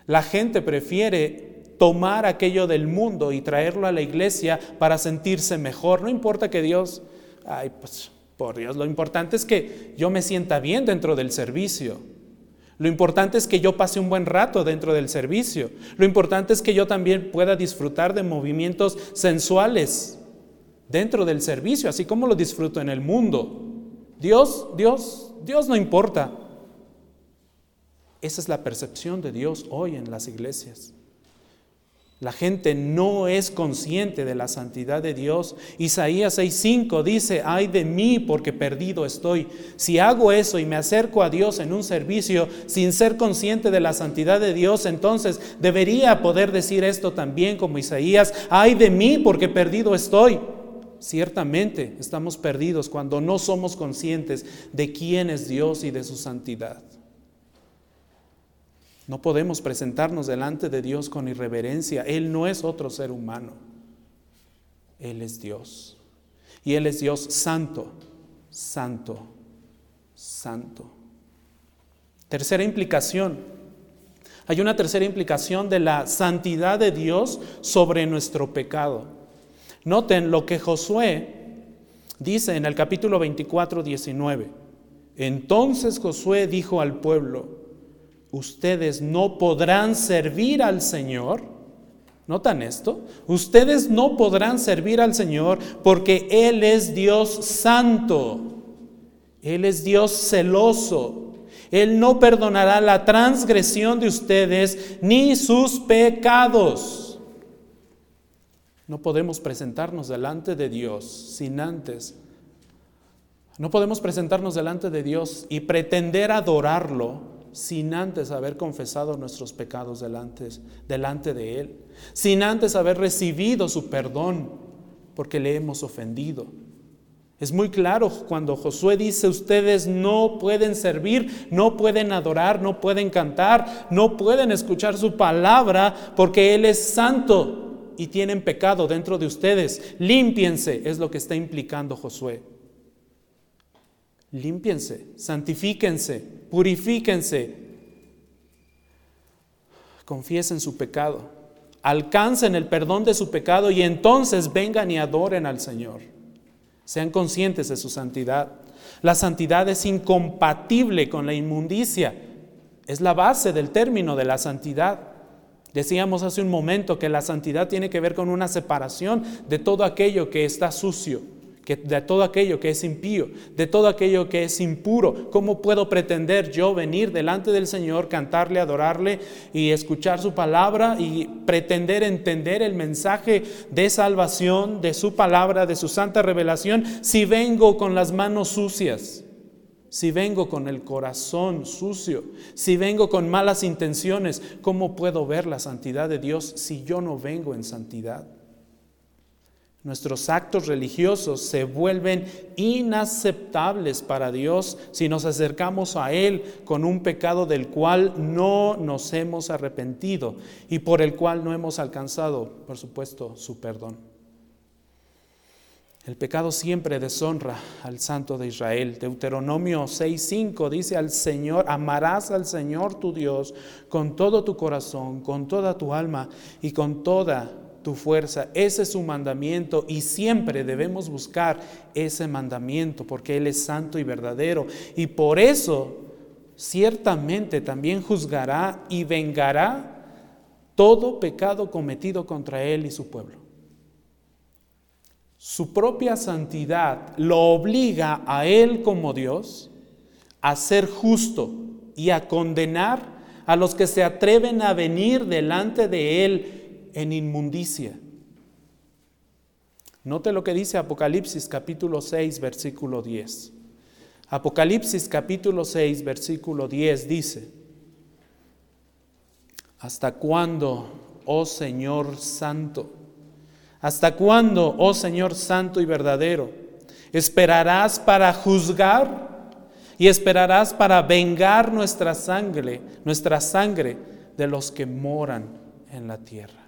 La gente prefiere tomar aquello del mundo y traerlo a la iglesia para sentirse mejor. No importa que Dios, ay, pues por Dios, lo importante es que yo me sienta bien dentro del servicio. Lo importante es que yo pase un buen rato dentro del servicio. Lo importante es que yo también pueda disfrutar de movimientos sensuales dentro del servicio, así como lo disfruto en el mundo. Dios, Dios, Dios no importa. Esa es la percepción de Dios hoy en las iglesias. La gente no es consciente de la santidad de Dios. Isaías 6:5 dice, ay de mí porque perdido estoy. Si hago eso y me acerco a Dios en un servicio sin ser consciente de la santidad de Dios, entonces debería poder decir esto también como Isaías, ay de mí porque perdido estoy. Ciertamente estamos perdidos cuando no somos conscientes de quién es Dios y de su santidad. No podemos presentarnos delante de Dios con irreverencia. Él no es otro ser humano. Él es Dios. Y Él es Dios santo, santo, santo. Tercera implicación. Hay una tercera implicación de la santidad de Dios sobre nuestro pecado. Noten lo que Josué dice en el capítulo 24, 19. Entonces Josué dijo al pueblo, ustedes no podrán servir al Señor. ¿Notan esto? Ustedes no podrán servir al Señor porque Él es Dios santo. Él es Dios celoso. Él no perdonará la transgresión de ustedes ni sus pecados. No podemos presentarnos delante de Dios sin antes. No podemos presentarnos delante de Dios y pretender adorarlo sin antes haber confesado nuestros pecados delante, delante de Él, sin antes haber recibido su perdón porque le hemos ofendido. Es muy claro cuando Josué dice, ustedes no pueden servir, no pueden adorar, no pueden cantar, no pueden escuchar su palabra porque Él es santo y tienen pecado dentro de ustedes. Límpiense, es lo que está implicando Josué. Límpiense, santifíquense, purifíquense, confiesen su pecado, alcancen el perdón de su pecado y entonces vengan y adoren al Señor. Sean conscientes de su santidad. La santidad es incompatible con la inmundicia. Es la base del término de la santidad. Decíamos hace un momento que la santidad tiene que ver con una separación de todo aquello que está sucio de todo aquello que es impío, de todo aquello que es impuro. ¿Cómo puedo pretender yo venir delante del Señor, cantarle, adorarle y escuchar su palabra y pretender entender el mensaje de salvación, de su palabra, de su santa revelación, si vengo con las manos sucias? Si vengo con el corazón sucio, si vengo con malas intenciones, ¿cómo puedo ver la santidad de Dios si yo no vengo en santidad? Nuestros actos religiosos se vuelven inaceptables para Dios si nos acercamos a Él con un pecado del cual no nos hemos arrepentido y por el cual no hemos alcanzado, por supuesto, su perdón. El pecado siempre deshonra al Santo de Israel. Deuteronomio 6:5 dice al Señor, amarás al Señor tu Dios con todo tu corazón, con toda tu alma y con toda tu fuerza. Ese es su mandamiento y siempre debemos buscar ese mandamiento porque Él es santo y verdadero. Y por eso ciertamente también juzgará y vengará todo pecado cometido contra Él y su pueblo. Su propia santidad lo obliga a Él como Dios a ser justo y a condenar a los que se atreven a venir delante de Él en inmundicia. Note lo que dice Apocalipsis capítulo 6, versículo 10. Apocalipsis capítulo 6, versículo 10 dice, ¿hasta cuándo, oh Señor Santo? ¿Hasta cuándo, oh Señor Santo y verdadero? ¿Esperarás para juzgar y esperarás para vengar nuestra sangre, nuestra sangre de los que moran en la tierra?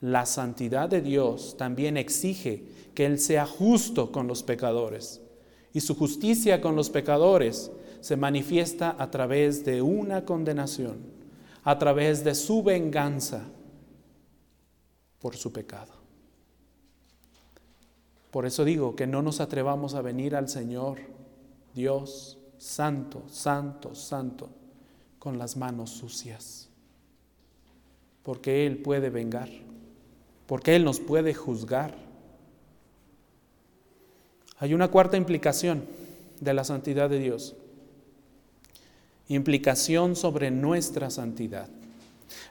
La santidad de Dios también exige que Él sea justo con los pecadores. Y su justicia con los pecadores se manifiesta a través de una condenación, a través de su venganza por su pecado. Por eso digo que no nos atrevamos a venir al Señor, Dios, santo, santo, santo, con las manos sucias, porque Él puede vengar porque Él nos puede juzgar. Hay una cuarta implicación de la santidad de Dios. Implicación sobre nuestra santidad.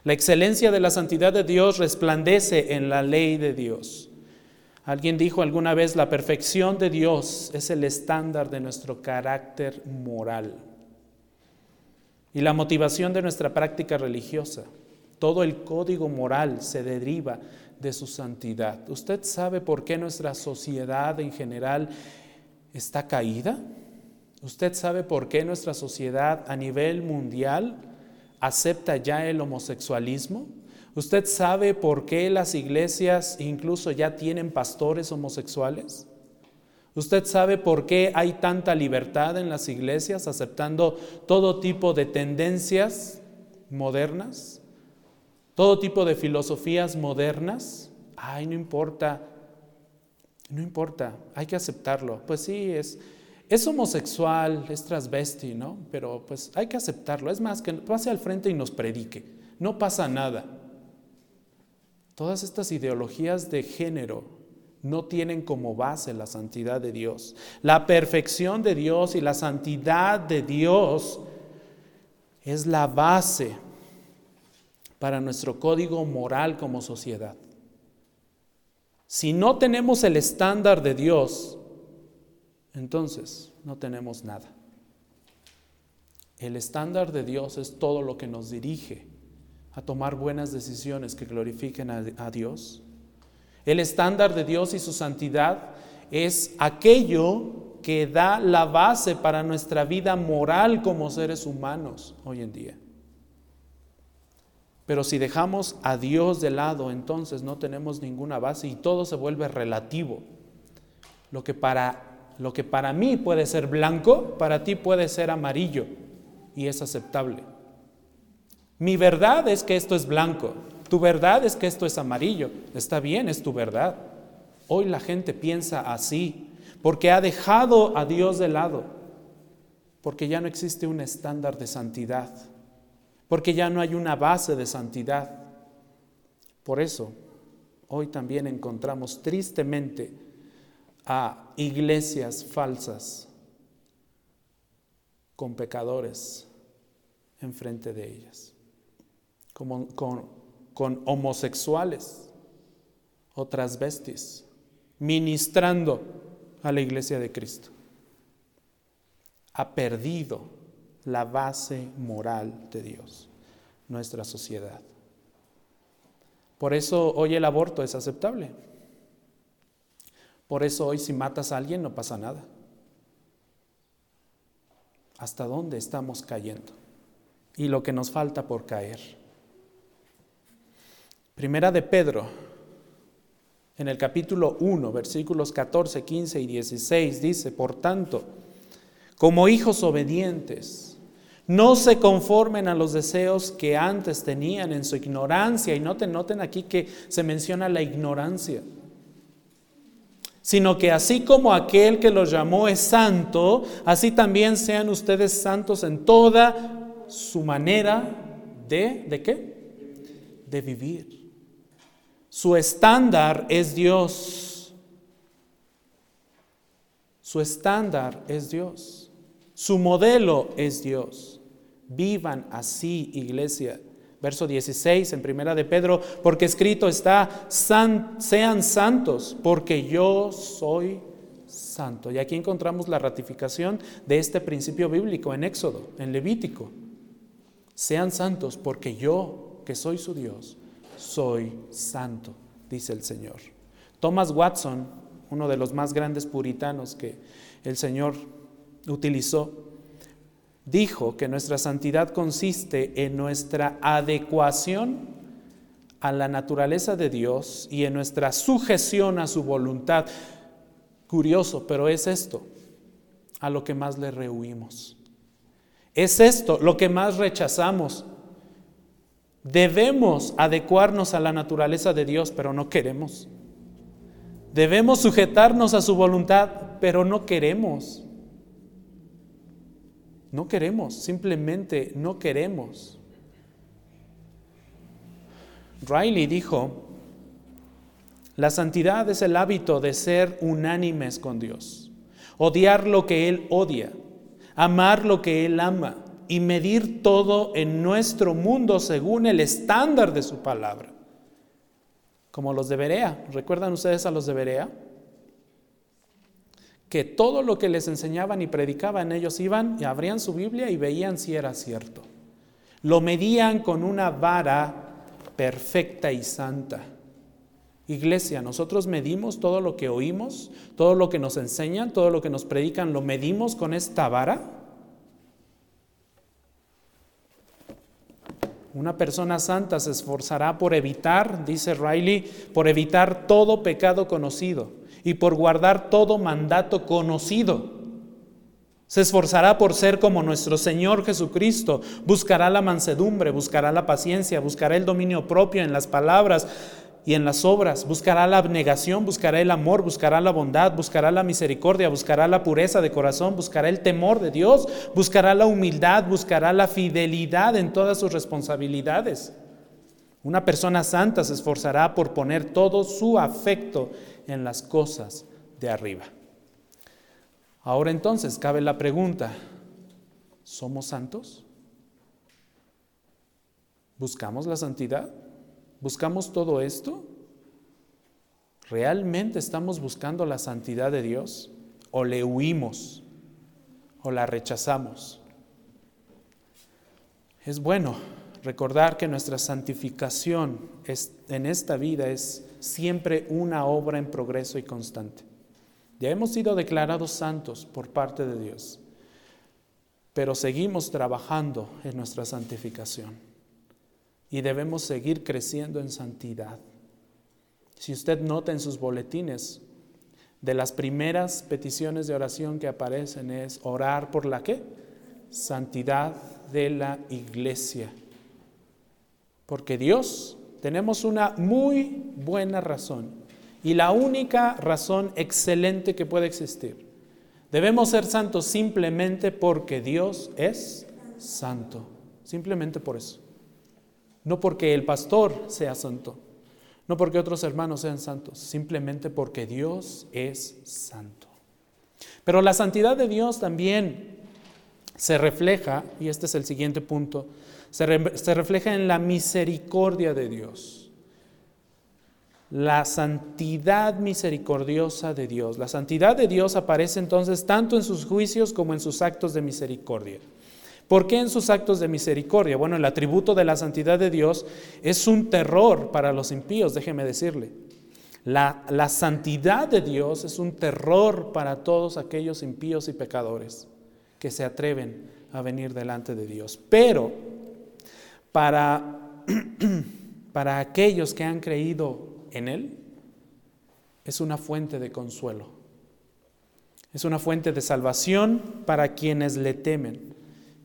La excelencia de la santidad de Dios resplandece en la ley de Dios. Alguien dijo alguna vez, la perfección de Dios es el estándar de nuestro carácter moral y la motivación de nuestra práctica religiosa. Todo el código moral se deriva de su santidad. ¿Usted sabe por qué nuestra sociedad en general está caída? ¿Usted sabe por qué nuestra sociedad a nivel mundial acepta ya el homosexualismo? ¿Usted sabe por qué las iglesias incluso ya tienen pastores homosexuales? ¿Usted sabe por qué hay tanta libertad en las iglesias aceptando todo tipo de tendencias modernas? Todo tipo de filosofías modernas, ay, no importa, no importa, hay que aceptarlo. Pues sí, es, es homosexual, es transvesti, ¿no? Pero pues hay que aceptarlo. Es más, que pase al frente y nos predique. No pasa nada. Todas estas ideologías de género no tienen como base la santidad de Dios. La perfección de Dios y la santidad de Dios es la base para nuestro código moral como sociedad. Si no tenemos el estándar de Dios, entonces no tenemos nada. El estándar de Dios es todo lo que nos dirige a tomar buenas decisiones que glorifiquen a, Dios. El estándar de Dios y su santidad es aquello que da la base para nuestra vida moral como seres humanos hoy en día. Pero si dejamos a Dios de lado, entonces no tenemos ninguna base y todo se vuelve relativo. Lo que para, lo que para mí puede ser blanco, para ti puede ser amarillo y es aceptable. Mi verdad es que esto es blanco, tu verdad es que esto es amarillo. Está bien, es tu verdad. Hoy la gente piensa así porque ha dejado a Dios de lado, porque ya no existe un estándar de santidad porque ya no hay una base de santidad. Por eso, hoy también encontramos tristemente a iglesias falsas con pecadores enfrente de ellas, con, con homosexuales o transvestis, ministrando a la iglesia de Cristo. Ha perdido la base moral de Dios, nuestra sociedad. Por eso hoy el aborto es aceptable. Por eso hoy si matas a alguien no pasa nada. ¿Hasta dónde estamos cayendo? Y lo que nos falta por caer. Primera de Pedro, en el capítulo 1, versículos 14, 15 y 16, dice, por tanto, como hijos obedientes, no se conformen a los deseos que antes tenían en su ignorancia. Y noten, noten aquí que se menciona la ignorancia. Sino que así como aquel que los llamó es santo, así también sean ustedes santos en toda su manera de, ¿de qué? De vivir. Su estándar es Dios. Su estándar es Dios. Su modelo es Dios. Vivan así, iglesia. Verso 16 en primera de Pedro, porque escrito está, sean santos, porque yo soy santo. Y aquí encontramos la ratificación de este principio bíblico en Éxodo, en Levítico. Sean santos, porque yo, que soy su Dios, soy santo, dice el Señor. Thomas Watson, uno de los más grandes puritanos que el Señor utilizó, dijo que nuestra santidad consiste en nuestra adecuación a la naturaleza de Dios y en nuestra sujeción a su voluntad. Curioso, pero es esto a lo que más le rehuimos. Es esto lo que más rechazamos. Debemos adecuarnos a la naturaleza de Dios, pero no queremos. Debemos sujetarnos a su voluntad, pero no queremos. No queremos, simplemente no queremos. Riley dijo, la santidad es el hábito de ser unánimes con Dios, odiar lo que Él odia, amar lo que Él ama y medir todo en nuestro mundo según el estándar de su palabra. Como los de Berea, ¿recuerdan ustedes a los de Berea? Que todo lo que les enseñaban y predicaban ellos iban y abrían su Biblia y veían si era cierto. Lo medían con una vara perfecta y santa. Iglesia, nosotros medimos todo lo que oímos, todo lo que nos enseñan, todo lo que nos predican, lo medimos con esta vara. Una persona santa se esforzará por evitar, dice Riley, por evitar todo pecado conocido y por guardar todo mandato conocido. Se esforzará por ser como nuestro Señor Jesucristo, buscará la mansedumbre, buscará la paciencia, buscará el dominio propio en las palabras y en las obras, buscará la abnegación, buscará el amor, buscará la bondad, buscará la misericordia, buscará la pureza de corazón, buscará el temor de Dios, buscará la humildad, buscará la fidelidad en todas sus responsabilidades. Una persona santa se esforzará por poner todo su afecto en las cosas de arriba. Ahora entonces cabe la pregunta, ¿somos santos? ¿Buscamos la santidad? ¿Buscamos todo esto? ¿Realmente estamos buscando la santidad de Dios? ¿O le huimos? ¿O la rechazamos? Es bueno recordar que nuestra santificación en esta vida es siempre una obra en progreso y constante. Ya hemos sido declarados santos por parte de Dios, pero seguimos trabajando en nuestra santificación y debemos seguir creciendo en santidad. Si usted nota en sus boletines, de las primeras peticiones de oración que aparecen es orar por la qué? Santidad de la iglesia. Porque Dios, tenemos una muy buena razón y la única razón excelente que puede existir. Debemos ser santos simplemente porque Dios es santo. Simplemente por eso. No porque el pastor sea santo, no porque otros hermanos sean santos, simplemente porque Dios es santo. Pero la santidad de Dios también se refleja, y este es el siguiente punto, se, refleja en la misericordia de Dios. La santidad misericordiosa de Dios. La santidad de Dios aparece entonces tanto en sus juicios como en sus actos de misericordia. ¿Por qué en sus actos de misericordia? Bueno, el atributo de la santidad de Dios es un terror para los impíos, déjeme decirle. La, la, santidad de Dios es un terror para todos aquellos impíos y pecadores que se atreven a venir delante de Dios. Pero para, para aquellos que han creído en Él, es una fuente de consuelo. Es una fuente de salvación para quienes le temen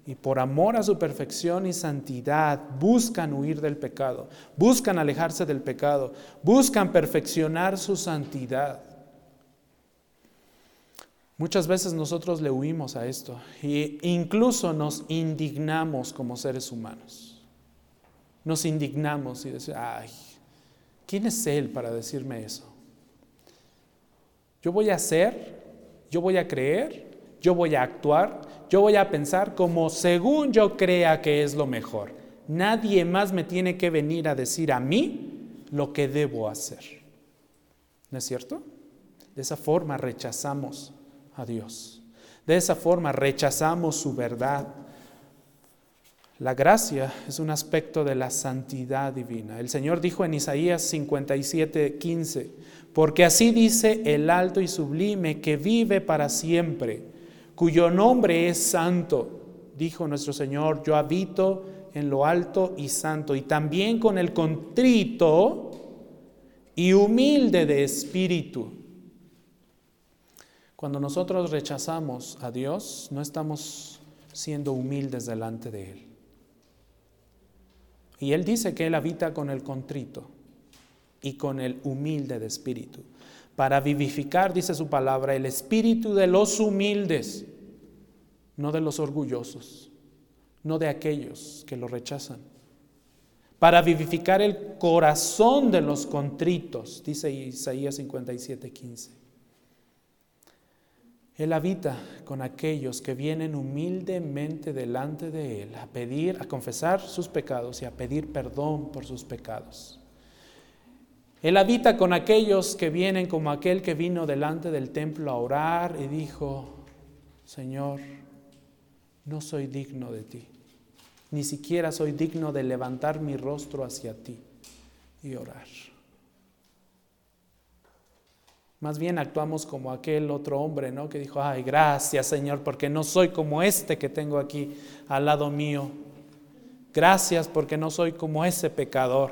y por amor a su perfección y santidad buscan huir del pecado, buscan alejarse del pecado, buscan perfeccionar su santidad. Muchas veces nosotros le huimos a esto e incluso nos indignamos como seres humanos. Nos indignamos y decimos, ay, ¿quién es Él para decirme eso? Yo voy a hacer, yo voy a creer yo voy a actuar, yo voy a pensar como según yo crea que es lo mejor. Nadie más me tiene que venir a decir a mí lo que debo hacer. ¿No es cierto? De esa forma rechazamos a Dios. De esa forma rechazamos su verdad. La gracia es un aspecto de la santidad divina. El Señor dijo en Isaías 57, 15, porque así dice el alto y sublime que vive para siempre cuyo nombre es santo. Dijo nuestro Señor, yo habito en lo alto y santo, y también con el contrito y humilde de espíritu. Cuando nosotros rechazamos a Dios, no estamos siendo humildes delante de Él. Y Él dice que Él habita con el contrito y con el humilde de espíritu para vivificar, dice su palabra, el espíritu de los humildes, no de los orgullosos, no de aquellos que lo rechazan. Para vivificar el corazón de los contritos, dice Isaías 57, 15. Él habita con aquellos que vienen humildemente delante de Él a pedir, a confesar sus pecados y a pedir perdón por sus pecados. Él habita con aquellos que vienen como aquel que vino delante del templo a orar y dijo, Señor, no soy digno de ti, ni siquiera soy digno de levantar mi rostro hacia ti y orar. Más bien actuamos como aquel otro hombre, ¿no? Que dijo, ay, gracias Señor, porque no soy como este que tengo aquí al lado mío. Gracias porque no soy como ese pecador.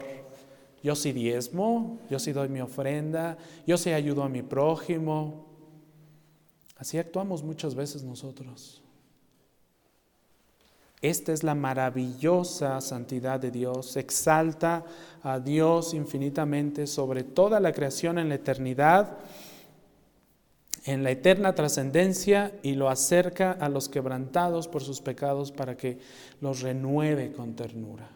Yo sí diezmo, yo sí doy mi ofrenda, yo sí ayudo a mi prójimo. Así actuamos muchas veces nosotros. Esta es la maravillosa santidad de Dios. Exalta a Dios infinitamente sobre toda la creación en la eternidad, en la eterna trascendencia y lo acerca a los quebrantados por sus pecados para que los renueve con ternura.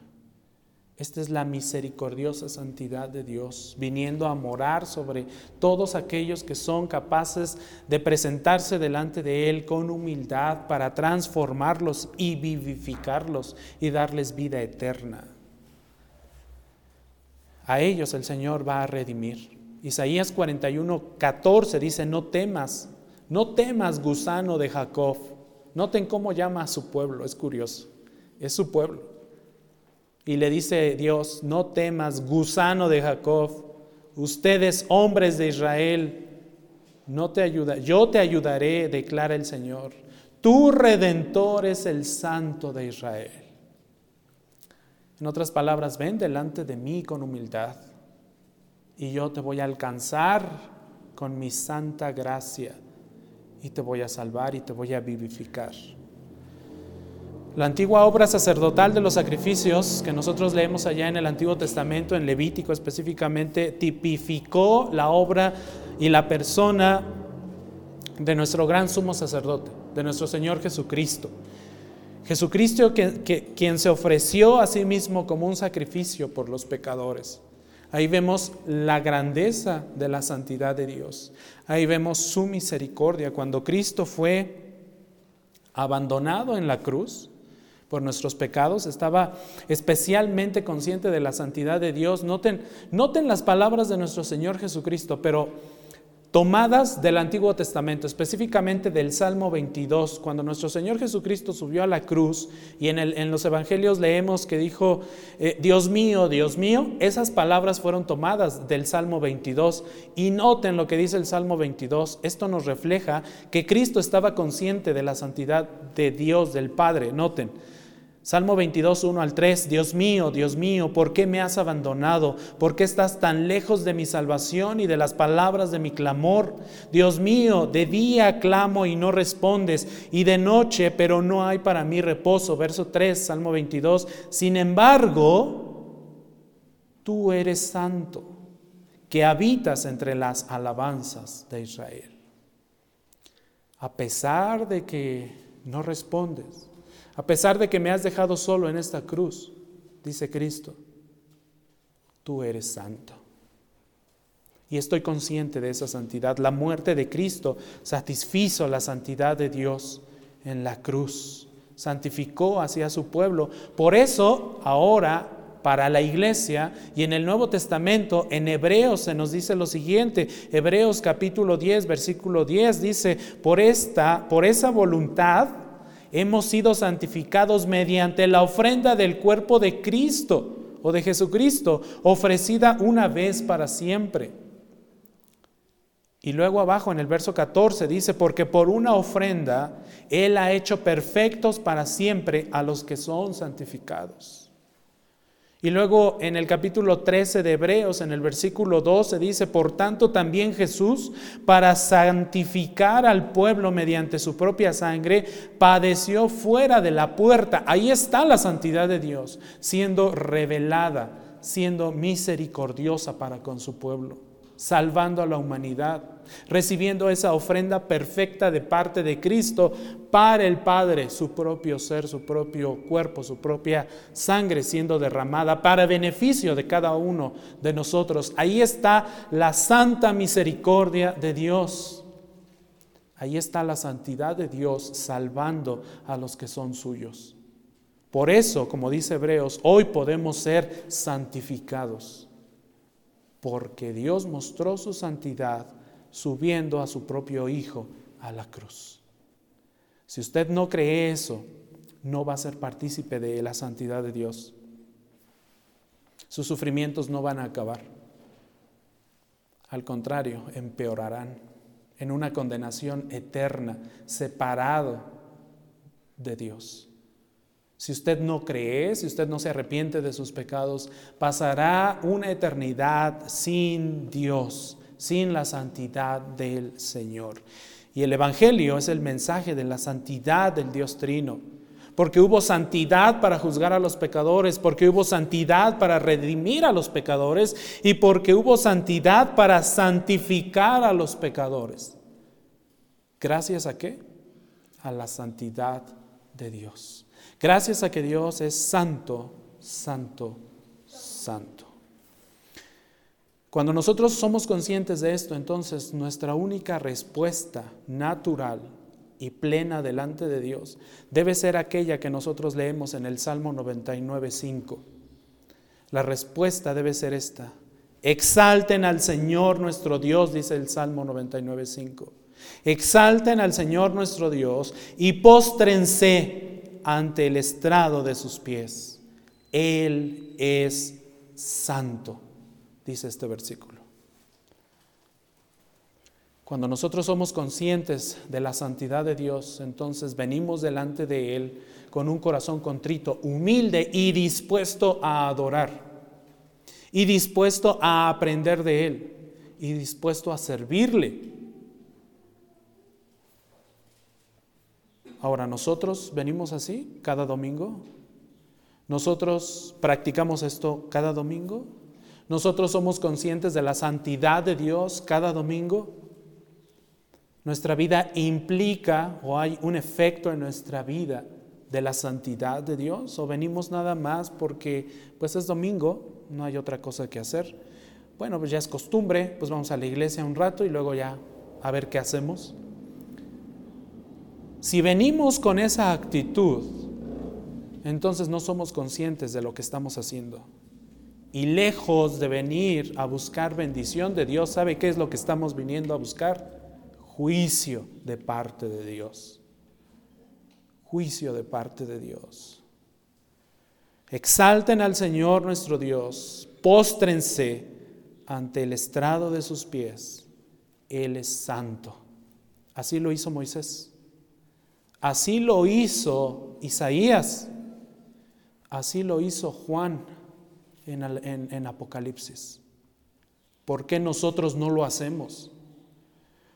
Esta es la misericordiosa santidad de Dios, viniendo a morar sobre todos aquellos que son capaces de presentarse delante de Él con humildad para transformarlos y vivificarlos y darles vida eterna. A ellos el Señor va a redimir. Isaías 41, 14 dice, no temas, no temas, gusano de Jacob. Noten cómo llama a su pueblo, es curioso, es su pueblo y le dice Dios, no temas, gusano de Jacob, ustedes hombres de Israel, no te ayuda, yo te ayudaré, declara el Señor. Tu redentor es el santo de Israel. En otras palabras, ven delante de mí con humildad y yo te voy a alcanzar con mi santa gracia y te voy a salvar y te voy a vivificar. La antigua obra sacerdotal de los sacrificios que nosotros leemos allá en el Antiguo Testamento, en Levítico específicamente, tipificó la obra y la persona de nuestro gran sumo sacerdote, de nuestro Señor Jesucristo. Jesucristo quien se ofreció a sí mismo como un sacrificio por los pecadores. Ahí vemos la grandeza de la santidad de Dios. Ahí vemos su misericordia. Cuando Cristo fue abandonado en la cruz, por nuestros pecados, estaba especialmente consciente de la santidad de Dios. Noten, noten las palabras de nuestro Señor Jesucristo, pero tomadas del Antiguo Testamento, específicamente del Salmo 22, cuando nuestro Señor Jesucristo subió a la cruz y en, los Evangelios leemos que dijo, eh, Dios mío, Dios mío, esas palabras fueron tomadas del Salmo 22 y noten lo que dice el Salmo 22, esto nos refleja que Cristo estaba consciente de la santidad de Dios, del Padre, noten. Salmo 22, 1 al 3, Dios mío, Dios mío, ¿por qué me has abandonado? ¿Por qué estás tan lejos de mi salvación y de las palabras de mi clamor? Dios mío, de día clamo y no respondes, y de noche, pero no hay para mí reposo. Verso 3, Salmo 22, sin embargo, tú eres santo, que habitas entre las alabanzas de Israel. A pesar de que no respondes, a pesar de que me has dejado solo en esta cruz, dice Cristo, tú eres santo. Y estoy consciente de esa santidad. La muerte de Cristo satisfizo la santidad de Dios en la cruz. Santificó hacia su pueblo. Por eso ahora para la iglesia y en el Nuevo Testamento, en Hebreos se nos dice lo siguiente, Hebreos capítulo 10, versículo 10 dice, por esta, por esa voluntad, hemos sido santificados mediante la ofrenda del cuerpo de Cristo o de Jesucristo, ofrecida una vez para siempre. Y luego abajo en el verso 14 dice, porque por una ofrenda Él ha hecho perfectos para siempre a los que son santificados. Y luego en el capítulo 13 de Hebreos, en el versículo 12, dice, por tanto también Jesús, para santificar al pueblo mediante su propia sangre, padeció fuera de la puerta. Ahí está la santidad de Dios, siendo revelada, siendo misericordiosa para con su pueblo salvando a la humanidad, recibiendo esa ofrenda perfecta de parte de Cristo para el Padre, su propio ser, su propio cuerpo, su propia sangre siendo derramada para beneficio de cada uno de nosotros. Ahí está la santa misericordia de Dios. Ahí está la santidad de Dios salvando a los que son suyos. Por eso, como dice Hebreos, hoy podemos ser santificados porque Dios mostró su santidad subiendo a su propio Hijo a la cruz. Si usted no cree eso, no va a ser partícipe de la santidad de Dios. Sus sufrimientos no van a acabar. Al contrario, empeorarán en una condenación eterna, separado de Dios. Si usted no cree, si usted no se arrepiente de sus pecados, pasará una eternidad sin Dios, sin la santidad del Señor. Y el Evangelio es el mensaje de la santidad del Dios Trino, porque hubo santidad para juzgar a los pecadores, porque hubo santidad para redimir a los pecadores y porque hubo santidad para santificar a los pecadores. ¿Gracias a qué? A la santidad de Dios. Gracias a que Dios es santo, santo, santo. Cuando nosotros somos conscientes de esto, entonces nuestra única respuesta natural y plena delante de Dios debe ser aquella que nosotros leemos en el Salmo 99.5. La respuesta debe ser esta. Exalten al Señor nuestro Dios, dice el Salmo 99.5. Exalten al Señor nuestro Dios y póstrense ante el estrado de sus pies. Él es santo dice este versículo. Cuando nosotros somos conscientes de la santidad de Dios, entonces venimos delante de Él con un corazón contrito, humilde y dispuesto a adorar, y dispuesto a aprender de Él, y dispuesto a servirle. Ahora, nosotros venimos así cada domingo. Nosotros practicamos esto cada domingo. Nosotros somos conscientes de la santidad de Dios cada domingo. Nuestra vida implica o hay un efecto en nuestra vida de la santidad de Dios o venimos nada más porque pues es domingo, no hay otra cosa que hacer. Bueno, pues ya es costumbre, pues vamos a la iglesia un rato y luego ya a ver qué hacemos. Si venimos con esa actitud, entonces no somos conscientes de lo que estamos haciendo y lejos de venir a buscar bendición de Dios, ¿sabe qué es lo que estamos viniendo a buscar? Juicio de parte de Dios. Juicio de parte de Dios. Exalten al Señor nuestro Dios, póstrense ante el estrado de sus pies. Él es santo. Así lo hizo Moisés. Así lo hizo Isaías. Así lo hizo Juan en, Apocalipsis. ¿Por qué nosotros no lo hacemos?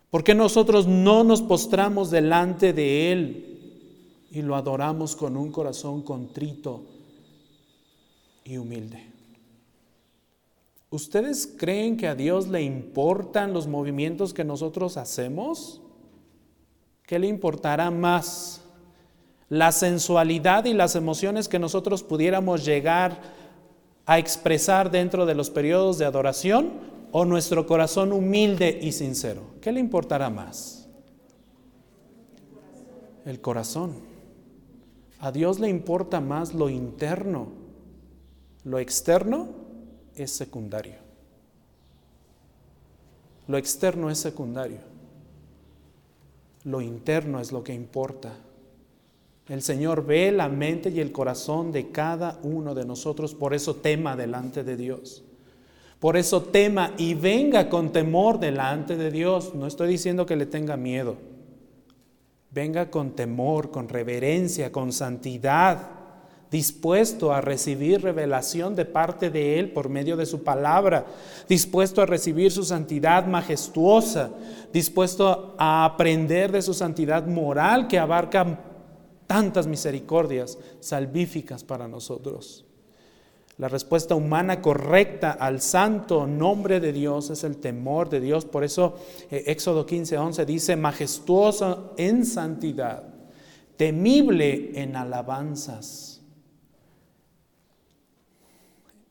¿Por qué nosotros no nos postramos delante de Él y lo adoramos con un corazón contrito y humilde? ¿Ustedes creen que a Dios le importan los movimientos que nosotros hacemos? ¿Qué le importará más? ¿La sensualidad y las emociones que nosotros pudiéramos llegar a expresar dentro de los periodos de adoración o nuestro corazón humilde y sincero? ¿Qué le importará más? El corazón. A Dios le importa más lo interno. Lo externo es secundario. Lo externo es secundario. Lo interno es lo que importa. El Señor ve la mente y el corazón de cada uno de nosotros, por eso tema delante de Dios. Por eso tema y venga con temor delante de Dios. No estoy diciendo que le tenga miedo. Venga con temor, con reverencia, con santidad, dispuesto a recibir revelación de parte de Él por medio de su palabra, dispuesto a recibir su santidad majestuosa, dispuesto a aprender de su santidad moral que abarca tantas misericordias salvíficas para nosotros. La respuesta humana correcta al santo nombre de Dios es el temor de Dios. Por eso eh, Éxodo 15, 11 dice, majestuoso en santidad, temible en alabanzas.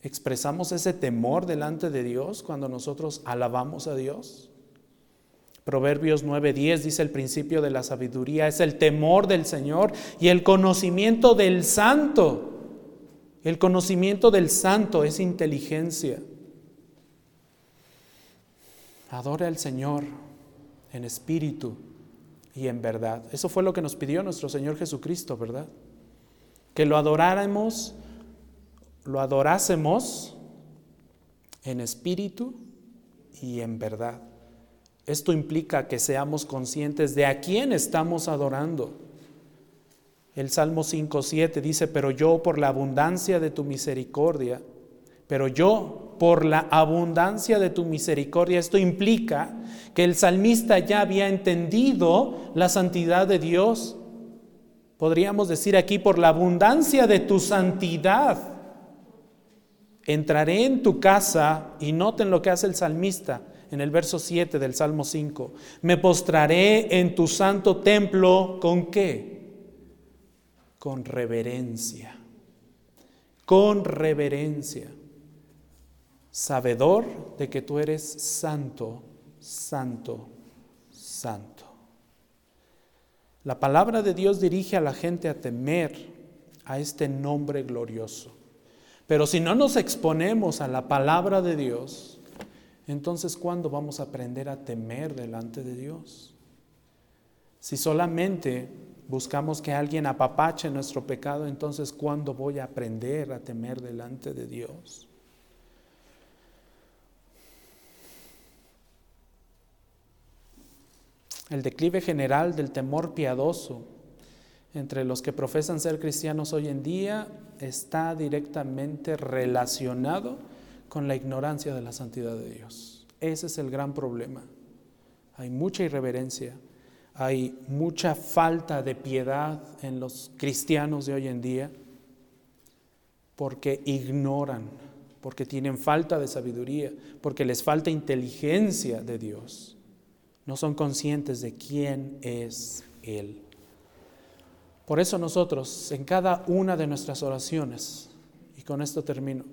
¿Expresamos ese temor delante de Dios cuando nosotros alabamos a Dios? Proverbios 9:10 dice el principio de la sabiduría es el temor del Señor y el conocimiento del santo. El conocimiento del santo es inteligencia. Adora al Señor en espíritu y en verdad. Eso fue lo que nos pidió nuestro Señor Jesucristo, ¿verdad? Que lo adoráramos, lo adorásemos en espíritu y en verdad. Esto implica que seamos conscientes de a quién estamos adorando. El Salmo 5.7 dice, pero yo por la abundancia de tu misericordia, pero yo por la abundancia de tu misericordia, esto implica que el salmista ya había entendido la santidad de Dios. Podríamos decir aquí, por la abundancia de tu santidad, entraré en tu casa y noten lo que hace el salmista en el verso 7 del Salmo 5. Me postraré en tu santo templo con qué? Con reverencia. Con reverencia. sabedor de que tú eres santo, santo, santo. La palabra de Dios dirige a la gente a temer a este nombre glorioso. Pero si no nos exponemos a la palabra de Dios, entonces ¿cuándo vamos a aprender a temer delante de Dios? Si solamente buscamos que alguien apapache nuestro pecado, entonces ¿cuándo voy a aprender a temer delante de Dios? El declive general del temor piadoso entre los que profesan ser cristianos hoy en día está directamente relacionado con la ignorancia de la santidad de Dios. Ese es el gran problema. Hay mucha irreverencia, hay mucha falta de piedad en los cristianos de hoy en día porque ignoran, porque tienen falta de sabiduría, porque les falta inteligencia de Dios no son conscientes de quién es Él. Por eso nosotros, en cada una de nuestras oraciones, y con esto termino,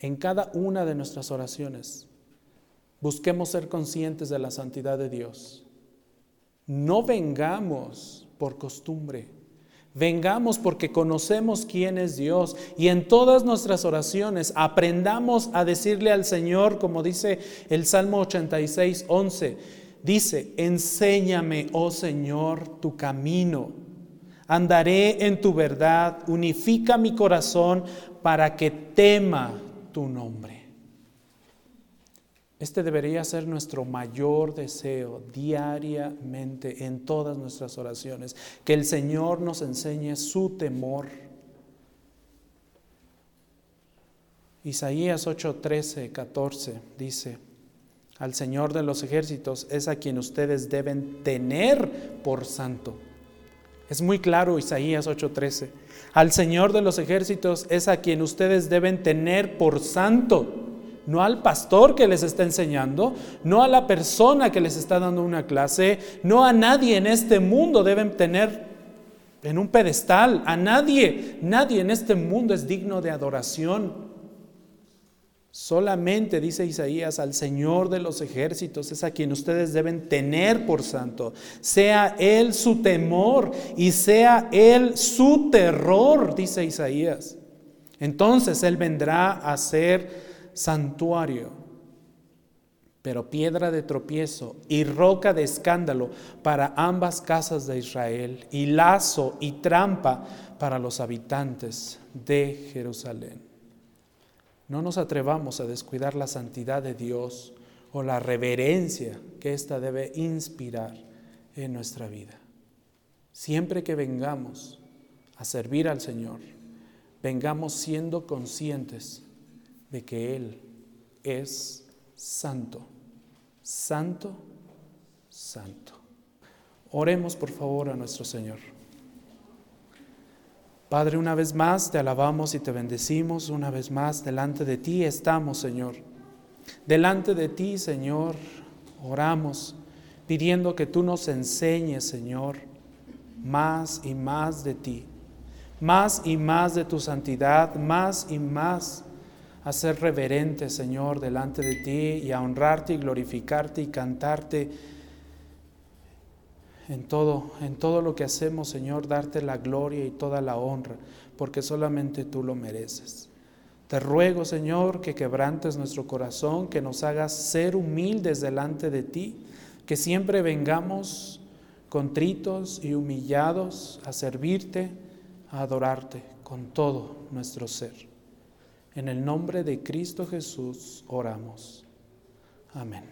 en cada una de nuestras oraciones, busquemos ser conscientes de la santidad de Dios. No vengamos por costumbre, vengamos porque conocemos quién es Dios y en todas nuestras oraciones aprendamos a decirle al Señor, como dice el Salmo 86, 11, Dice, enséñame, oh Señor, tu camino. Andaré en tu verdad, unifica mi corazón para que tema tu nombre. Este debería ser nuestro mayor deseo diariamente en todas nuestras oraciones, que el Señor nos enseñe su temor. Isaías 8, 13, 14 dice, al Señor de los ejércitos es a quien ustedes deben tener por santo. Es muy claro Isaías 8:13. Al Señor de los ejércitos es a quien ustedes deben tener por santo, no al pastor que les está enseñando, no a la persona que les está dando una clase, no a nadie en este mundo deben tener en un pedestal, a nadie, nadie en este mundo es digno de adoración. Solamente, dice Isaías, al Señor de los ejércitos es a quien ustedes deben tener por santo. Sea Él su temor y sea Él su terror, dice Isaías. Entonces Él vendrá a ser santuario, pero piedra de tropiezo y roca de escándalo para ambas casas de Israel y lazo y trampa para los habitantes de Jerusalén. No nos atrevamos a descuidar la santidad de Dios o la reverencia que ésta debe inspirar en nuestra vida. Siempre que vengamos a servir al Señor, vengamos siendo conscientes de que Él es santo, santo, santo. Oremos por favor a nuestro Señor. Padre, una vez más te alabamos y te bendecimos, una vez más delante de ti estamos, Señor. Delante de ti, Señor, oramos pidiendo que tú nos enseñes, Señor, más y más de ti, más y más de tu santidad, más y más a ser reverente, Señor, delante de ti y a honrarte y glorificarte y cantarte en todo, en todo lo que hacemos, Señor, darte la gloria y toda la honra, porque solamente tú lo mereces. Te ruego, Señor, que quebrantes nuestro corazón, que nos hagas ser humildes delante de ti, que siempre vengamos contritos y humillados a servirte, a adorarte con todo nuestro ser. En el nombre de Cristo Jesús oramos. Amén.